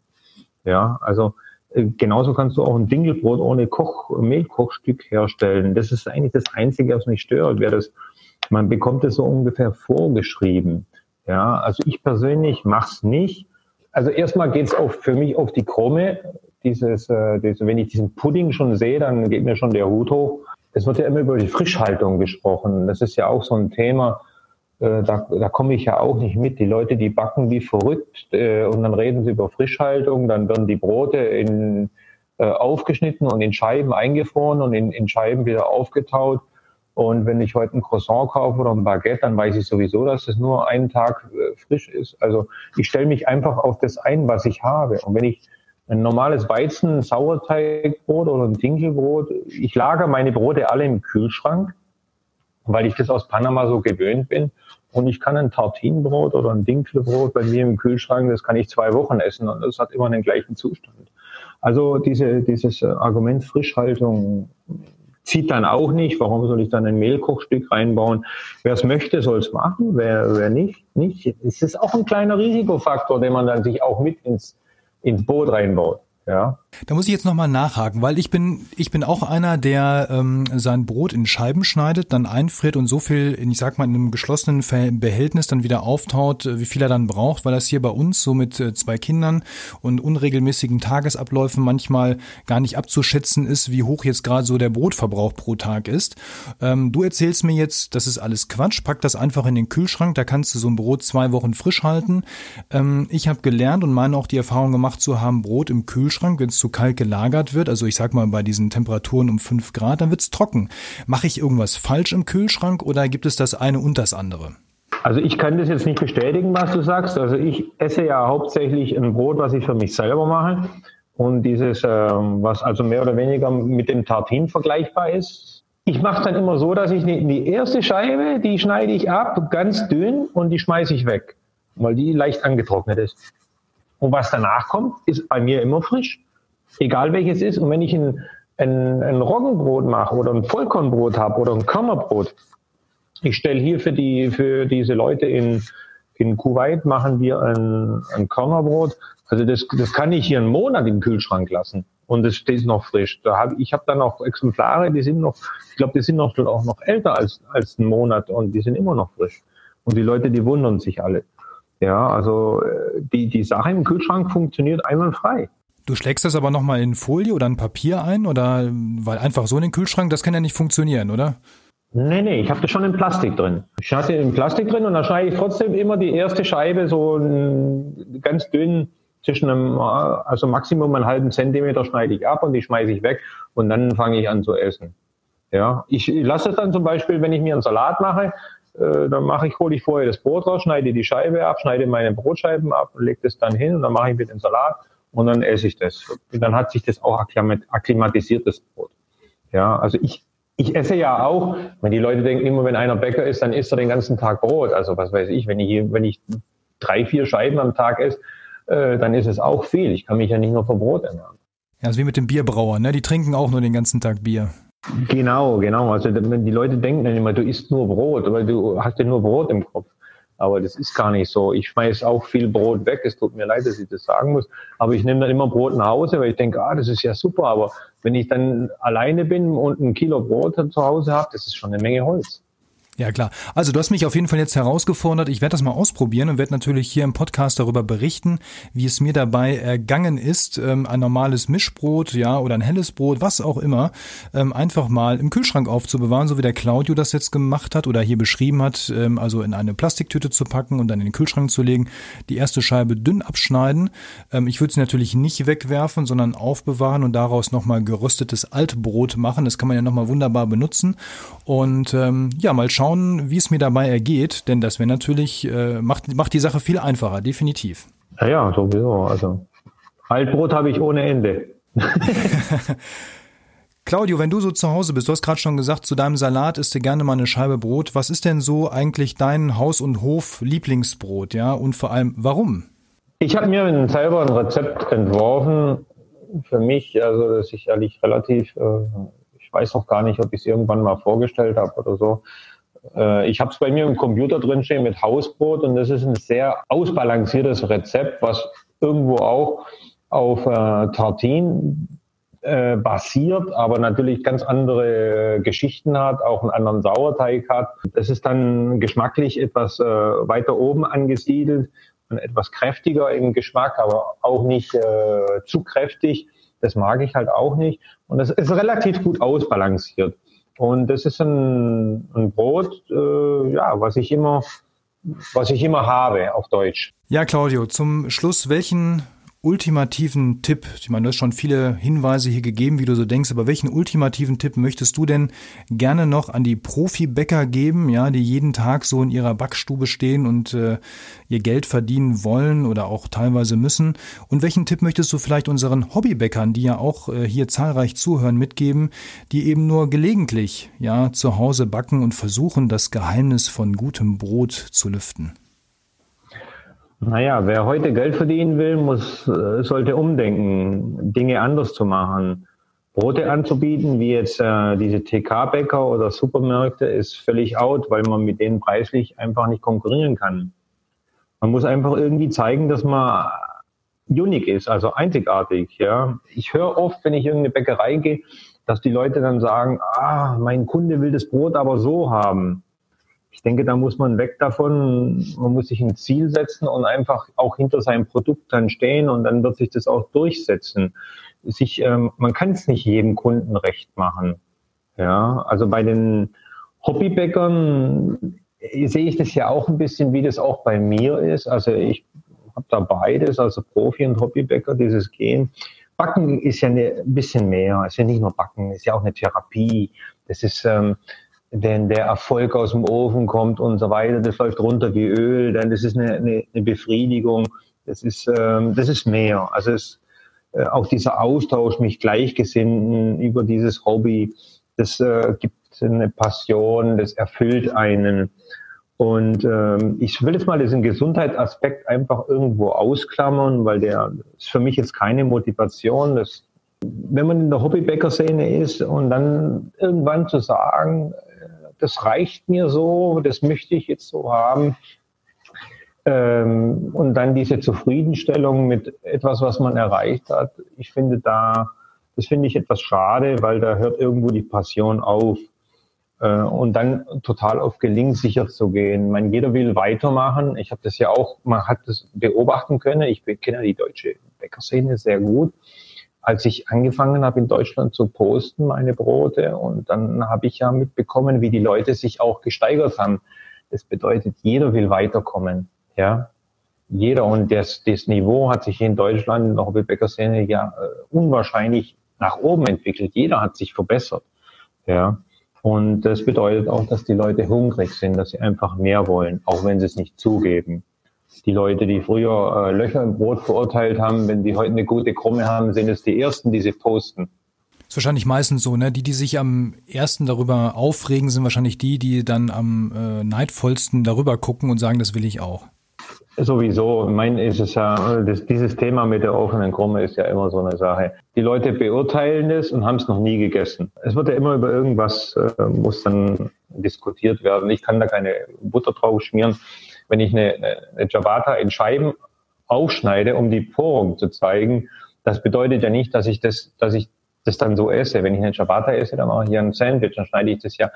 Ja, also äh, genauso kannst du auch ein Dinkelbrot ohne Koch, Mehlkochstück herstellen. Das ist eigentlich das Einzige, was mich stört. Wer das, man bekommt es so ungefähr vorgeschrieben. Ja, also ich persönlich mach's nicht. Also erstmal geht's auf, für mich auf die Krumme. Dieses, äh, dieses, wenn ich diesen Pudding schon sehe, dann geht mir schon der Hut hoch es wird ja immer über die Frischhaltung gesprochen. Das ist ja auch so ein Thema. äh, da, da komme ich ja auch nicht mit. Die Leute, die backen wie verrückt äh, und dann reden sie über Frischhaltung, dann werden die Brote in, äh, aufgeschnitten und in Scheiben eingefroren und in, in Scheiben wieder aufgetaut. Und wenn ich heute ein Croissant kaufe oder ein Baguette, dann weiß ich sowieso, dass es nur einen Tag äh, frisch ist. Also ich stelle mich einfach auf das ein, was ich habe. Und wenn ich ein normales Weizen, Sauerteigbrot oder ein Dinkelbrot, ich lagere meine Brote alle im Kühlschrank, weil ich das aus Panama so gewöhnt bin. Und ich kann ein Tartinbrot oder ein Dinkelbrot bei mir im Kühlschrank, das kann ich zwei Wochen essen und das hat immer den gleichen Zustand. Also diese, dieses Argument Frischhaltung zieht dann auch nicht. Warum soll ich dann ein Mehlkochstück reinbauen? Wer es möchte, soll es machen. Wer, wer nicht, nicht. Es ist auch ein kleiner Risikofaktor, den man dann sich auch mit ins, ins Boot reinbaut. Ja. Da muss ich jetzt nochmal nachhaken, weil ich bin, ich bin auch einer, der ähm, sein Brot in Scheiben schneidet, dann einfriert und so viel, in, ich sag mal, in einem geschlossenen Behältnis dann wieder auftaut, äh, wie viel er dann braucht, weil das hier bei uns so mit äh, zwei Kindern und unregelmäßigen Tagesabläufen manchmal gar nicht abzuschätzen ist, wie hoch jetzt gerade so der Brotverbrauch pro Tag ist. Ähm, du erzählst mir jetzt, das ist alles Quatsch, pack das einfach in den Kühlschrank, da kannst du so ein Brot zwei Wochen frisch halten. Ähm, ich habe gelernt und meine auch die Erfahrung gemacht zu haben, Brot im Kühlschrank Kühlschrank, wenn es zu kalt gelagert wird, also ich sag mal bei diesen Temperaturen um fünf Grad, dann wird es trocken. Mache ich irgendwas falsch im Kühlschrank oder gibt es das eine und das andere? Also ich kann das jetzt nicht bestätigen, was du sagst. Also ich esse ja hauptsächlich ein Brot, was ich für mich selber mache. Und dieses, ähm, was also mehr oder weniger mit dem Tartin vergleichbar ist. Ich mache dann immer so, dass ich die erste Scheibe, die schneide ich ab, ganz dünn und die schmeiße ich weg, weil die leicht angetrocknet ist. Und was danach kommt, ist bei mir immer frisch. Egal welches ist. Und wenn ich ein, ein, ein Roggenbrot mache oder ein Vollkornbrot habe oder ein Körnerbrot, ich stelle hier für die, für diese Leute in, in Kuwait machen wir ein, ein Körnerbrot. Also das, das kann ich hier einen Monat im Kühlschrank lassen und es steht noch frisch. Da hab, ich habe dann auch Exemplare, die sind noch, ich glaube, die sind noch auch noch älter als als einen Monat und die sind immer noch frisch. Und die Leute, die wundern sich alle. Ja, also äh, die, die Sache im Kühlschrank funktioniert einwandfrei. Du schlägst das aber nochmal in Folie oder ein Papier ein oder weil einfach so in den Kühlschrank, das kann ja nicht funktionieren, oder? Nee, nee, ich habe das schon in Plastik drin. Ich hatte in Plastik drin und dann schneide ich trotzdem immer die erste Scheibe so ganz dünn zwischen einem, also Maximum einen halben Zentimeter schneide ich ab und die schmeiße ich weg und dann fange ich an zu essen. Ja, ich lasse es dann zum Beispiel, wenn ich mir einen Salat mache, äh, dann mache ich, hole ich vorher das Brot raus, schneide die Scheibe ab, schneide meine Brotscheiben ab, lege das dann hin und dann mache ich mir den Salat und dann esse ich das. Und dann hat sich das auch akklimatisiert, das Brot. Ja, also ich, ich esse ja auch, wenn die Leute denken immer, wenn einer Bäcker ist, dann isst er den ganzen Tag Brot. Also was weiß ich, wenn ich, wenn ich drei, vier Scheiben am Tag esse, äh, dann ist es auch viel. Ich kann mich ja nicht nur vom Brot ernähren. Ja, also wie mit dem Bierbrauer, ne? Die trinken auch nur den ganzen Tag Bier. Genau, genau. Also die Leute denken dann immer, du isst nur Brot, weil du hast ja nur Brot im Kopf. Aber das ist gar nicht so. Ich schmeiß auch viel Brot weg. Es tut mir leid, dass ich das sagen muss. Aber ich nehme dann immer Brot nach Hause, weil ich denke, ah, das ist ja super. Aber wenn ich dann alleine bin und ein Kilo Brot zu Hause habe, das ist schon eine Menge Holz. Ja, klar. Also du hast mich auf jeden Fall jetzt herausgefordert. Ich werde das mal ausprobieren und werde natürlich hier im Podcast darüber berichten, wie es mir dabei ergangen ist, ähm, ein normales Mischbrot, ja, oder ein helles Brot, was auch immer, ähm, einfach mal im Kühlschrank aufzubewahren, so wie der Claudio das jetzt gemacht hat oder hier beschrieben hat, ähm, also in eine Plastiktüte zu packen und dann in den Kühlschrank zu legen, die erste Scheibe dünn abschneiden. Ich würde sie natürlich nicht wegwerfen, sondern aufbewahren und daraus nochmal geröstetes Altbrot machen. Das kann man ja nochmal wunderbar benutzen. Und ja, mal schauen, schauen, wie es mir dabei ergeht, denn das wäre natürlich, äh, macht, macht die Sache viel einfacher, definitiv. Ja, ja, sowieso. Also Altbrot habe ich ohne Ende. Claudio, wenn du so zu Hause bist, du hast gerade schon gesagt, zu deinem Salat isst du gerne mal eine Scheibe Brot. Was ist denn so eigentlich dein Haus- und Hof-Lieblingsbrot, ja? Und vor allem, warum? Ich habe mir selber ein Rezept entworfen für mich, also das ist sicherlich relativ, äh, ich weiß noch gar nicht, ob ich es irgendwann mal vorgestellt habe oder so. Äh, ich habe es bei mir im Computer drinstehen mit Hausbrot und das ist ein sehr ausbalanciertes Rezept, was irgendwo auch auf äh, Tartin äh, basiert, aber natürlich ganz andere äh, Geschichten hat, auch einen anderen Sauerteig hat. Das ist dann geschmacklich etwas äh, weiter oben angesiedelt und etwas kräftiger im Geschmack, aber auch nicht äh, zu kräftig. Das mag ich halt auch nicht. Und das ist relativ gut ausbalanciert. Und das ist ein, ein Brot, äh, ja, was ich immer was ich immer habe auf Deutsch. Ja, Claudio, zum Schluss, welchen ultimativen Tipp, ich meine, du hast schon viele Hinweise hier gegeben, wie du so denkst, aber welchen ultimativen Tipp möchtest du denn gerne noch an die Profibäcker geben, ja, die jeden Tag so in ihrer Backstube stehen und äh, ihr Geld verdienen wollen oder auch teilweise müssen? Und welchen Tipp möchtest du vielleicht unseren Hobbybäckern, die ja auch äh, hier zahlreich zuhören, mitgeben, die eben nur gelegentlich, ja, zu Hause backen und versuchen, das Geheimnis von gutem Brot zu lüften? Naja, wer heute Geld verdienen will, muss, äh, sollte umdenken, Dinge anders zu machen. Brote anzubieten, wie jetzt äh, diese TK-Bäcker oder Supermärkte, ist völlig out, weil man mit denen preislich einfach nicht konkurrieren kann. Man muss einfach irgendwie zeigen, dass man unique ist, also einzigartig. Ja, ich höre oft, wenn ich in irgendeine Bäckerei gehe, dass die Leute dann sagen: Ah, mein Kunde will das Brot aber so haben ich denke, da muss man weg davon, man muss sich ein Ziel setzen und einfach auch hinter seinem Produkt dann stehen und dann wird sich das auch durchsetzen. Sich, ähm, man kann es nicht jedem Kunden recht machen. Ja, also bei den Hobbybäckern sehe ich das ja auch ein bisschen, wie das auch bei mir ist. Also ich habe da beides, also Profi und Hobbybäcker, dieses Gehen. Backen ist ja ein bisschen mehr, ist ja nicht nur Backen, ist ja auch eine Therapie. Das ist ähm, wenn der Erfolg aus dem Ofen kommt und so weiter, das läuft runter wie Öl, dann das ist eine, eine, eine Befriedigung, das ist, ähm, das ist mehr. Also es, äh, auch dieser Austausch, mich Gleichgesinnten über dieses Hobby, das äh, gibt eine Passion, das erfüllt einen. Und ähm, ich will jetzt mal diesen Gesundheitsaspekt einfach irgendwo ausklammern, weil der ist für mich jetzt keine Motivation. Das, wenn man in der Hobbybäcker-Szene ist und dann irgendwann zu sagen, das reicht mir so, das möchte ich jetzt so haben. Ähm, und dann diese Zufriedenstellung mit etwas, was man erreicht hat. Ich finde da, das finde ich etwas schade, weil da hört irgendwo die Passion auf. Äh, und dann total auf Gelingsicher zu gehen. Meine, jeder will weitermachen. Ich habe das ja auch, man hat das beobachten können. Ich kenne die deutsche Bäckerszene sehr gut als ich angefangen habe in Deutschland zu posten, meine Brote, und dann habe ich ja mitbekommen, wie die Leute sich auch gesteigert haben. Das bedeutet, jeder will weiterkommen, ja. Jeder und das, das Niveau hat sich in Deutschland in der Hobbybäcker-Szene ja äh, unwahrscheinlich nach oben entwickelt. Jeder hat sich verbessert, ja. Und das bedeutet auch, dass die Leute hungrig sind, dass sie einfach mehr wollen, auch wenn sie es nicht zugeben die Leute, die früher äh, Löcher im Brot verurteilt haben, wenn die heute eine gute Krumme haben, sind es die ersten, die sie posten. ist wahrscheinlich meistens so, ne? Die, die sich am ersten darüber aufregen, sind wahrscheinlich die, die dann am äh, neidvollsten darüber gucken und sagen, das will ich auch. Sowieso. Ich meine, ist es ja, das, dieses Thema mit der offenen Krumme ist ja immer so eine Sache. Die Leute beurteilen es und haben es noch nie gegessen. Es wird ja immer über irgendwas, äh, muss dann diskutiert werden. Ich kann da keine Butter drauf schmieren wenn ich eine, eine Ciabatta in Scheiben aufschneide, um die Porung zu zeigen, das bedeutet ja nicht, dass ich das, dass ich das dann so esse. Wenn ich eine Ciabatta esse, dann mache ich hier ein Sandwich, dann schneide ich das ja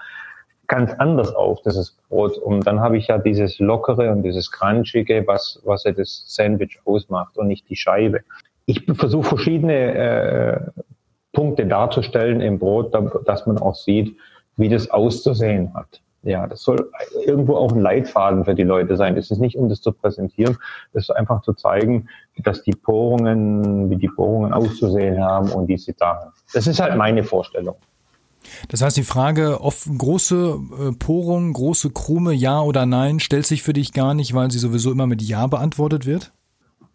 ganz anders auf, dieses Brot. Und dann habe ich ja dieses Lockere und dieses Crunchige, was, was ja das Sandwich ausmacht und nicht die Scheibe. Ich versuche verschiedene äh, Punkte darzustellen im Brot, dass man auch sieht, wie das auszusehen hat. Ja, das soll irgendwo auch ein Leitfaden für die Leute sein. Es ist nicht, um das zu präsentieren, es ist einfach zu zeigen, dass die Bohrungen, wie die Bohrungen auszusehen haben und diese Sachen. Das ist halt meine Vorstellung. Das heißt, die Frage, ob große äh, Porung, große Krume, ja oder nein, stellt sich für dich gar nicht, weil sie sowieso immer mit Ja beantwortet wird?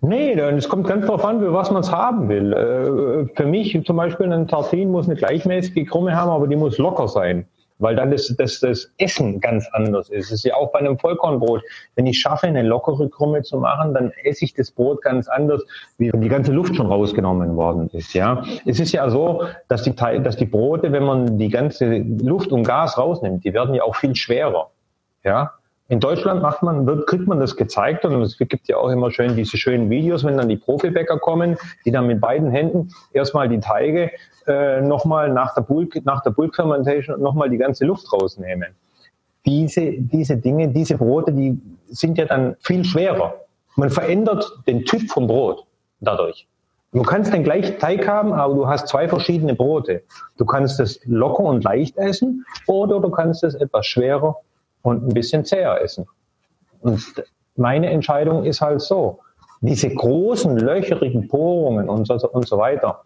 Nee, es kommt ganz darauf an, für was man es haben will. Äh, für mich zum Beispiel ein Tartin muss eine gleichmäßige Krumme haben, aber die muss locker sein weil dann das, das, das Essen ganz anders ist. Es ist ja auch bei einem Vollkornbrot. Wenn ich schaffe, eine lockere Krumme zu machen, dann esse ich das Brot ganz anders, wie wenn die ganze Luft schon rausgenommen worden ist. Ja, es ist ja so, dass die, dass die Brote, wenn man die ganze Luft und Gas rausnimmt, die werden ja auch viel schwerer. Ja, in Deutschland macht man, wird, kriegt man das gezeigt und es gibt ja auch immer schön diese schönen Videos, wenn dann die Profibäcker kommen, die dann mit beiden Händen erstmal die Teige äh, nochmal nach der Bulk, nach der Bulk Fermentation nochmal die ganze Luft rausnehmen. Diese, diese Dinge, diese Brote, die sind ja dann viel schwerer. Man verändert den Typ vom Brot dadurch. Du kannst den gleichen Teig haben, aber du hast zwei verschiedene Brote. Du kannst es locker und leicht essen oder du kannst es etwas schwerer und ein bisschen zäher essen. Und meine Entscheidung ist halt so, diese großen löcherigen Bohrungen und so, und so weiter,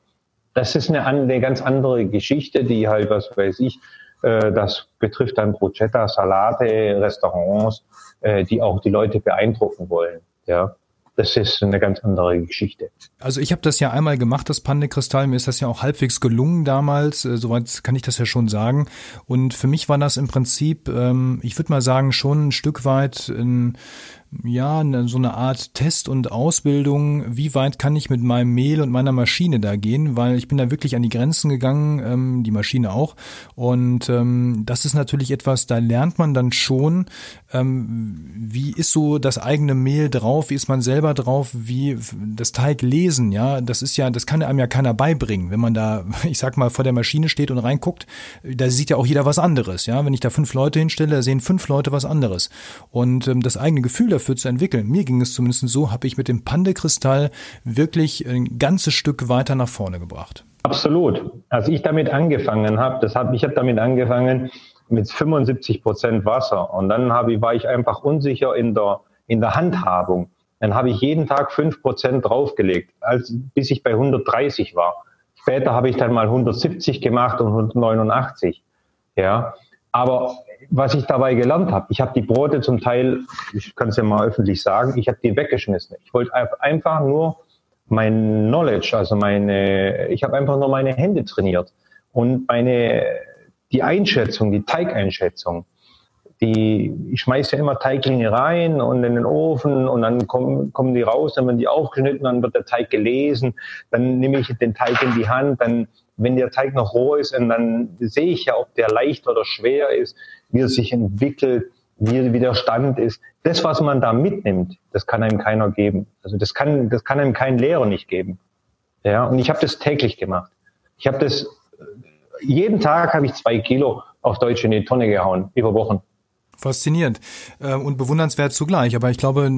das ist eine, eine ganz andere Geschichte, die halt, was weiß ich, äh, das betrifft dann Bruschetta, Salate, Restaurants, äh, die auch die Leute beeindrucken wollen. Ja das ist eine ganz andere Geschichte. Also ich habe das ja einmal gemacht, das Pandekristall. Mir ist das ja auch halbwegs gelungen damals. Äh, soweit kann ich das ja schon sagen. Und für mich war das im Prinzip, ähm, ich würde mal sagen, schon ein Stück weit ein ja, so eine Art Test und Ausbildung, wie weit kann ich mit meinem Mehl und meiner Maschine da gehen, weil ich bin da wirklich an die Grenzen gegangen, ähm, die Maschine auch. Und ähm, das ist natürlich etwas, da lernt man dann schon, ähm, wie ist so das eigene Mehl drauf, wie ist man selber drauf, wie das Teig lesen, ja, das ist ja, das kann einem ja keiner beibringen, wenn man da, ich sag mal, vor der Maschine steht und reinguckt, da sieht ja auch jeder was anderes, ja, wenn ich da fünf Leute hinstelle, da sehen fünf Leute was anderes. Und ähm, das eigene Gefühl dafür zu entwickeln. Mir ging es zumindest so, habe ich mit dem Pandekristall wirklich ein ganzes Stück weiter nach vorne gebracht. Absolut. Als ich damit angefangen habe, das hab, ich habe damit angefangen mit 75 Prozent Wasser und dann habe ich, war ich einfach unsicher in der, in der Handhabung. Dann habe ich jeden Tag fünf Prozent draufgelegt, als, bis ich bei 130 war. Später habe ich dann mal 170 gemacht und 189. Ja, aber was ich dabei gelernt habe, ich habe die Brote zum Teil, ich kann es ja mal öffentlich sagen, ich habe die weggeschmissen. Ich wollte einfach nur mein Knowledge, also meine, ich habe einfach nur meine Hände trainiert und meine, die Einschätzung, die Teigeinschätzung, die, ich schmeiße ja immer Teiglinge rein und in den Ofen und dann kommen, kommen die raus, dann werden die aufgeschnitten, dann wird der Teig gelesen, dann nehme ich den Teig in die Hand, dann, wenn der Teig noch roh ist, und dann sehe ich ja, ob der leicht oder schwer ist wie er sich entwickelt, wie, wie der Stand ist. Das, was man da mitnimmt, das kann einem keiner geben. Also das kann, das kann einem kein Lehrer nicht geben. Ja, und ich habe das täglich gemacht. Ich habe das, jeden Tag habe ich zwei Kilo auf Deutsch in die Tonne gehauen, über Wochen faszinierend äh, und bewundernswert zugleich. Aber ich glaube,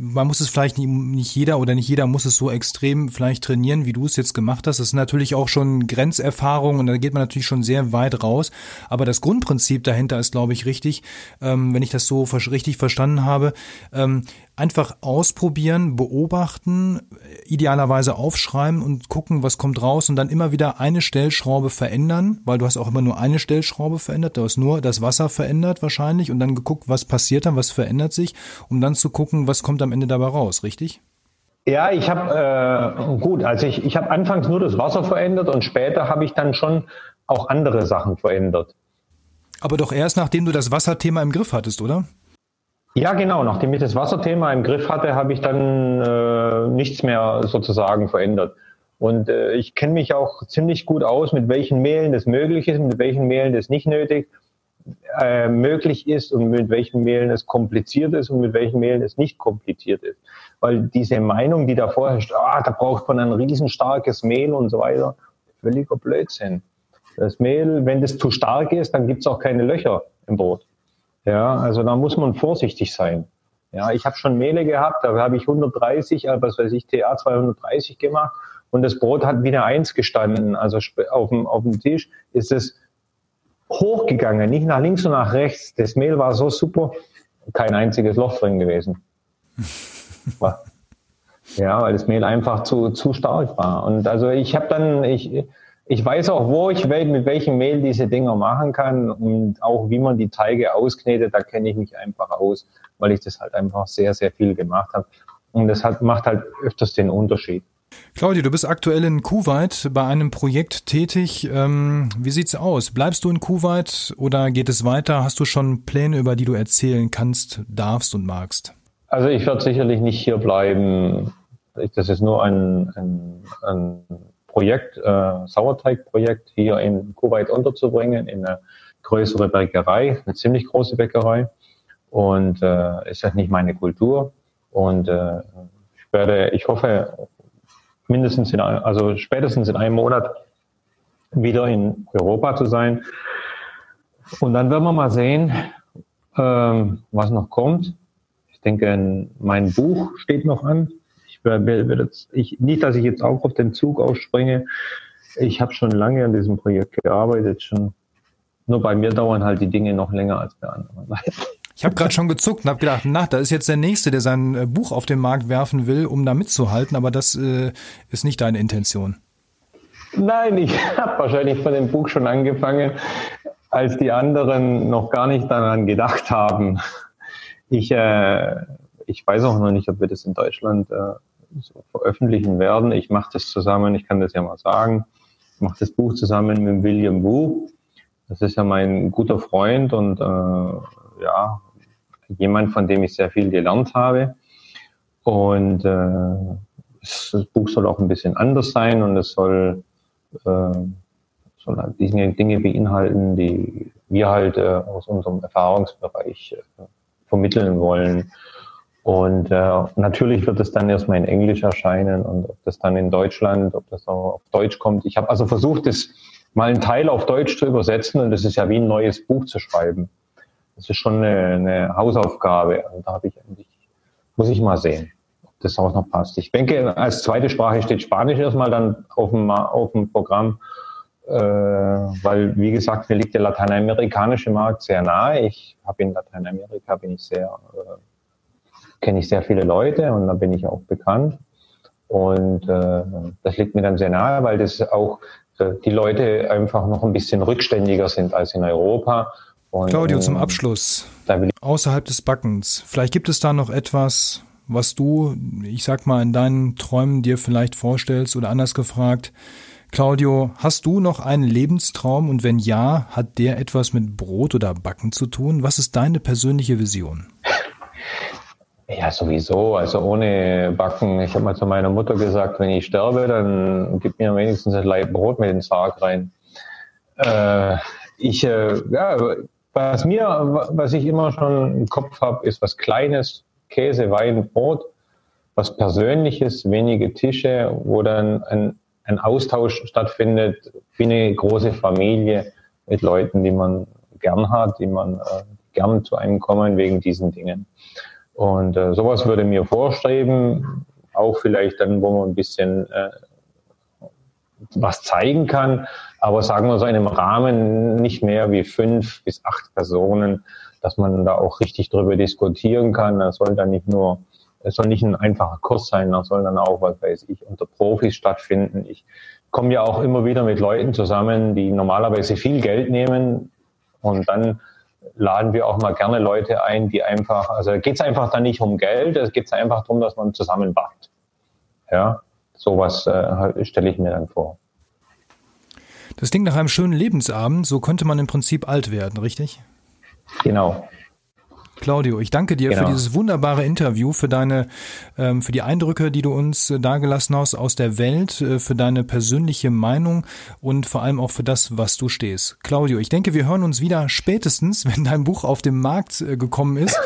man muss es vielleicht nicht jeder oder nicht jeder muss es so extrem vielleicht trainieren, wie du es jetzt gemacht hast. Das ist natürlich auch schon Grenzerfahrung und da geht man natürlich schon sehr weit raus. Aber das Grundprinzip dahinter ist, glaube ich, richtig, ähm, wenn ich das so richtig verstanden habe. Ähm, einfach ausprobieren, beobachten, idealerweise aufschreiben und gucken, was kommt raus und dann immer wieder eine Stellschraube verändern, weil du hast auch immer nur eine Stellschraube verändert, du hast nur das Wasser verändert wahrscheinlich und dann geguckt, was passiert dann, was verändert sich, um dann zu gucken, was kommt am Ende dabei raus, richtig? Ja, ich habe äh, gut, also ich, ich habe anfangs nur das Wasser verändert und später habe ich dann schon auch andere Sachen verändert. Aber doch erst nachdem du das Wasserthema im Griff hattest, oder? Ja, genau. Nachdem ich das Wasserthema im Griff hatte, habe ich dann äh, nichts mehr sozusagen verändert. Und äh, ich kenne mich auch ziemlich gut aus, mit welchen Mehlen das möglich ist, mit welchen Mehlen das nicht nötig äh, möglich ist und mit welchen Mehlen es kompliziert ist und mit welchen Mehlen es nicht kompliziert ist. Weil diese Meinung, die da vorherrscht, ah, da braucht man ein riesenstarkes Mehl und so weiter, völliger Blödsinn. Das Mehl, wenn das zu stark ist, dann gibt es auch keine Löcher im Brot. Ja, also da muss man vorsichtig sein. Ja, ich habe schon Mehle gehabt, da habe ich 130, äh, was weiß ich, TA 230 gemacht und das Brot hat wieder eins gestanden. Also auf dem, auf dem Tisch ist es hochgegangen, nicht nach links und nach rechts. Das Mehl war so super, kein einziges Loch drin gewesen. ja, weil das Mehl einfach zu, zu stark war. Und also ich habe dann, ich, ich weiß auch, wo ich mit welchem Mehl diese Dinger machen kann und auch wie man die Teige ausknetet, da kenne ich mich einfach aus, weil ich das halt einfach sehr, sehr viel gemacht habe. Und das hat, macht halt öfters den Unterschied. Claudia, du bist aktuell in Kuwait bei einem Projekt tätig. Ähm, wie sieht's aus? Bleibst du in Kuwait oder geht es weiter? Hast du schon Pläne, über die du erzählen kannst, darfst und magst? Also ich werde sicherlich nicht hier bleiben. Das ist nur ein, ein, ein Projekt, äh, Sauerteigprojekt hier in Kuwait unterzubringen, in eine größere Bäckerei, eine ziemlich große Bäckerei. Und äh, ist ja nicht meine Kultur. Und äh, ich werde, ich hoffe, mindestens in, also spätestens in einem Monat wieder in Europa zu sein. Und dann werden wir mal sehen, ähm, was noch kommt. Ich denke, mein Buch steht noch an. Ich werde jetzt, ich, nicht, dass ich jetzt auch auf den Zug aufspringe. Ich habe schon lange an diesem Projekt gearbeitet, schon. Nur bei mir dauern halt die Dinge noch länger als bei anderen. Ich habe gerade schon gezuckt und habe gedacht, na, da ist jetzt der Nächste, der sein äh, Buch auf den Markt werfen will, um da mitzuhalten, aber das äh, ist nicht deine Intention. Nein, ich habe wahrscheinlich von dem Buch schon angefangen, als die anderen noch gar nicht daran gedacht haben. Ich, äh, ich weiß auch noch nicht, ob wir das in Deutschland äh, so veröffentlichen werden. Ich mache das zusammen, ich kann das ja mal sagen, ich mache das Buch zusammen mit William Wu. Das ist ja mein guter Freund und äh, ja, jemand, von dem ich sehr viel gelernt habe. Und äh, das Buch soll auch ein bisschen anders sein und es soll, äh, soll halt Dinge, Dinge beinhalten, die wir halt äh, aus unserem Erfahrungsbereich äh, vermitteln wollen. Und äh, natürlich wird es dann erstmal in Englisch erscheinen und ob das dann in Deutschland, ob das auch auf Deutsch kommt. Ich habe also versucht, das mal einen Teil auf Deutsch zu übersetzen und das ist ja wie ein neues Buch zu schreiben. Das ist schon eine, eine Hausaufgabe. Und da habe ich eigentlich, muss ich mal sehen, ob das auch noch passt. Ich denke, als zweite Sprache steht Spanisch erstmal dann auf dem, auf dem Programm, äh, weil, wie gesagt, mir liegt der lateinamerikanische Markt sehr nahe. Ich habe in Lateinamerika bin ich sehr, äh, kenne ich sehr viele Leute und da bin ich auch bekannt. Und äh, das liegt mir dann sehr nahe, weil das auch äh, die Leute einfach noch ein bisschen rückständiger sind als in Europa und, Claudio, zum ähm, Abschluss. Außerhalb des Backens. Vielleicht gibt es da noch etwas, was du, ich sag mal, in deinen Träumen dir vielleicht vorstellst oder anders gefragt. Claudio, hast du noch einen Lebenstraum und wenn ja, hat der etwas mit Brot oder Backen zu tun? Was ist deine persönliche Vision? Ja, sowieso. Also ohne Backen. Ich habe mal zu meiner Mutter gesagt, wenn ich sterbe, dann gib mir wenigstens ein Leib Brot mit in den Sarg rein. Äh, ich, äh, ja, was mir, was ich immer schon im Kopf habe, ist was Kleines, Käse, Wein, Brot, was Persönliches, wenige Tische, wo dann ein, ein Austausch stattfindet, wie eine große Familie mit Leuten, die man gern hat, die man äh, gern zu einem kommen wegen diesen Dingen. Und äh, sowas würde mir vorstreben, auch vielleicht dann, wo man ein bisschen äh, was zeigen kann, aber sagen wir so in einem Rahmen nicht mehr wie fünf bis acht Personen, dass man da auch richtig drüber diskutieren kann. Das soll dann nicht nur, es soll nicht ein einfacher Kurs sein, das soll dann auch, was weiß ich, unter Profis stattfinden. Ich komme ja auch immer wieder mit Leuten zusammen, die normalerweise viel Geld nehmen und dann laden wir auch mal gerne Leute ein, die einfach, also geht es einfach dann nicht um Geld, es geht einfach darum, dass man zusammen backt. Ja, sowas äh, stelle ich mir dann vor. Das klingt nach einem schönen Lebensabend, so könnte man im Prinzip alt werden, richtig? Genau. Claudio, ich danke dir genau. für dieses wunderbare Interview, für deine, ähm, für die Eindrücke, die du uns äh, dargelassen hast aus der Welt, äh, für deine persönliche Meinung und vor allem auch für das, was du stehst. Claudio, ich denke, wir hören uns wieder spätestens, wenn dein Buch auf den Markt äh, gekommen ist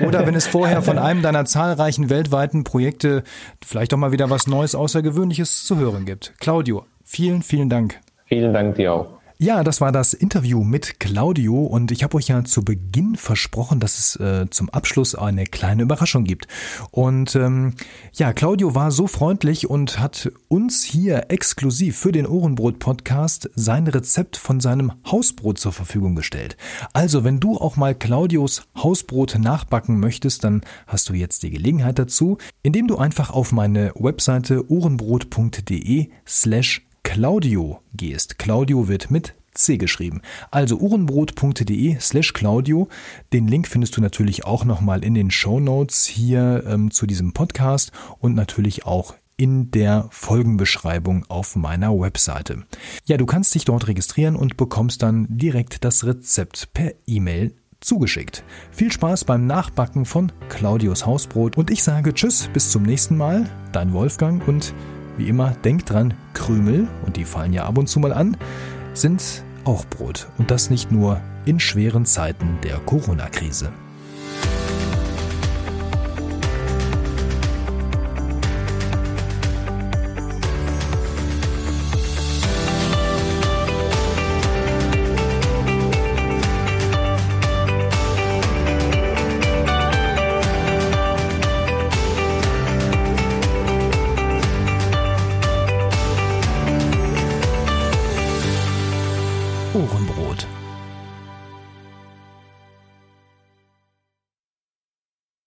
oder wenn es vorher von einem deiner zahlreichen weltweiten Projekte vielleicht doch mal wieder was Neues, Außergewöhnliches zu hören gibt. Claudio, vielen, vielen Dank. Vielen Dank dir auch. Ja, das war das Interview mit Claudio und ich habe euch ja zu Beginn versprochen, dass es äh, zum Abschluss eine kleine Überraschung gibt. Und ähm, ja, Claudio war so freundlich und hat uns hier exklusiv für den Ohrenbrot-Podcast sein Rezept von seinem Hausbrot zur Verfügung gestellt. Also, wenn du auch mal Claudios Hausbrot nachbacken möchtest, dann hast du jetzt die Gelegenheit dazu, indem du einfach auf meine Webseite ohrenbrot.de slash Claudio gehst. Claudio wird mit C geschrieben. Also uhrenbrot.de slash Claudio. Den Link findest du natürlich auch nochmal in den Show Notes hier ähm, zu diesem Podcast und natürlich auch in der Folgenbeschreibung auf meiner Webseite. Ja, du kannst dich dort registrieren und bekommst dann direkt das Rezept per E-Mail zugeschickt. Viel Spaß beim Nachbacken von Claudios Hausbrot und ich sage Tschüss, bis zum nächsten Mal, dein Wolfgang und wie immer, denkt dran, Krümel, und die fallen ja ab und zu mal an, sind auch Brot. Und das nicht nur in schweren Zeiten der Corona-Krise.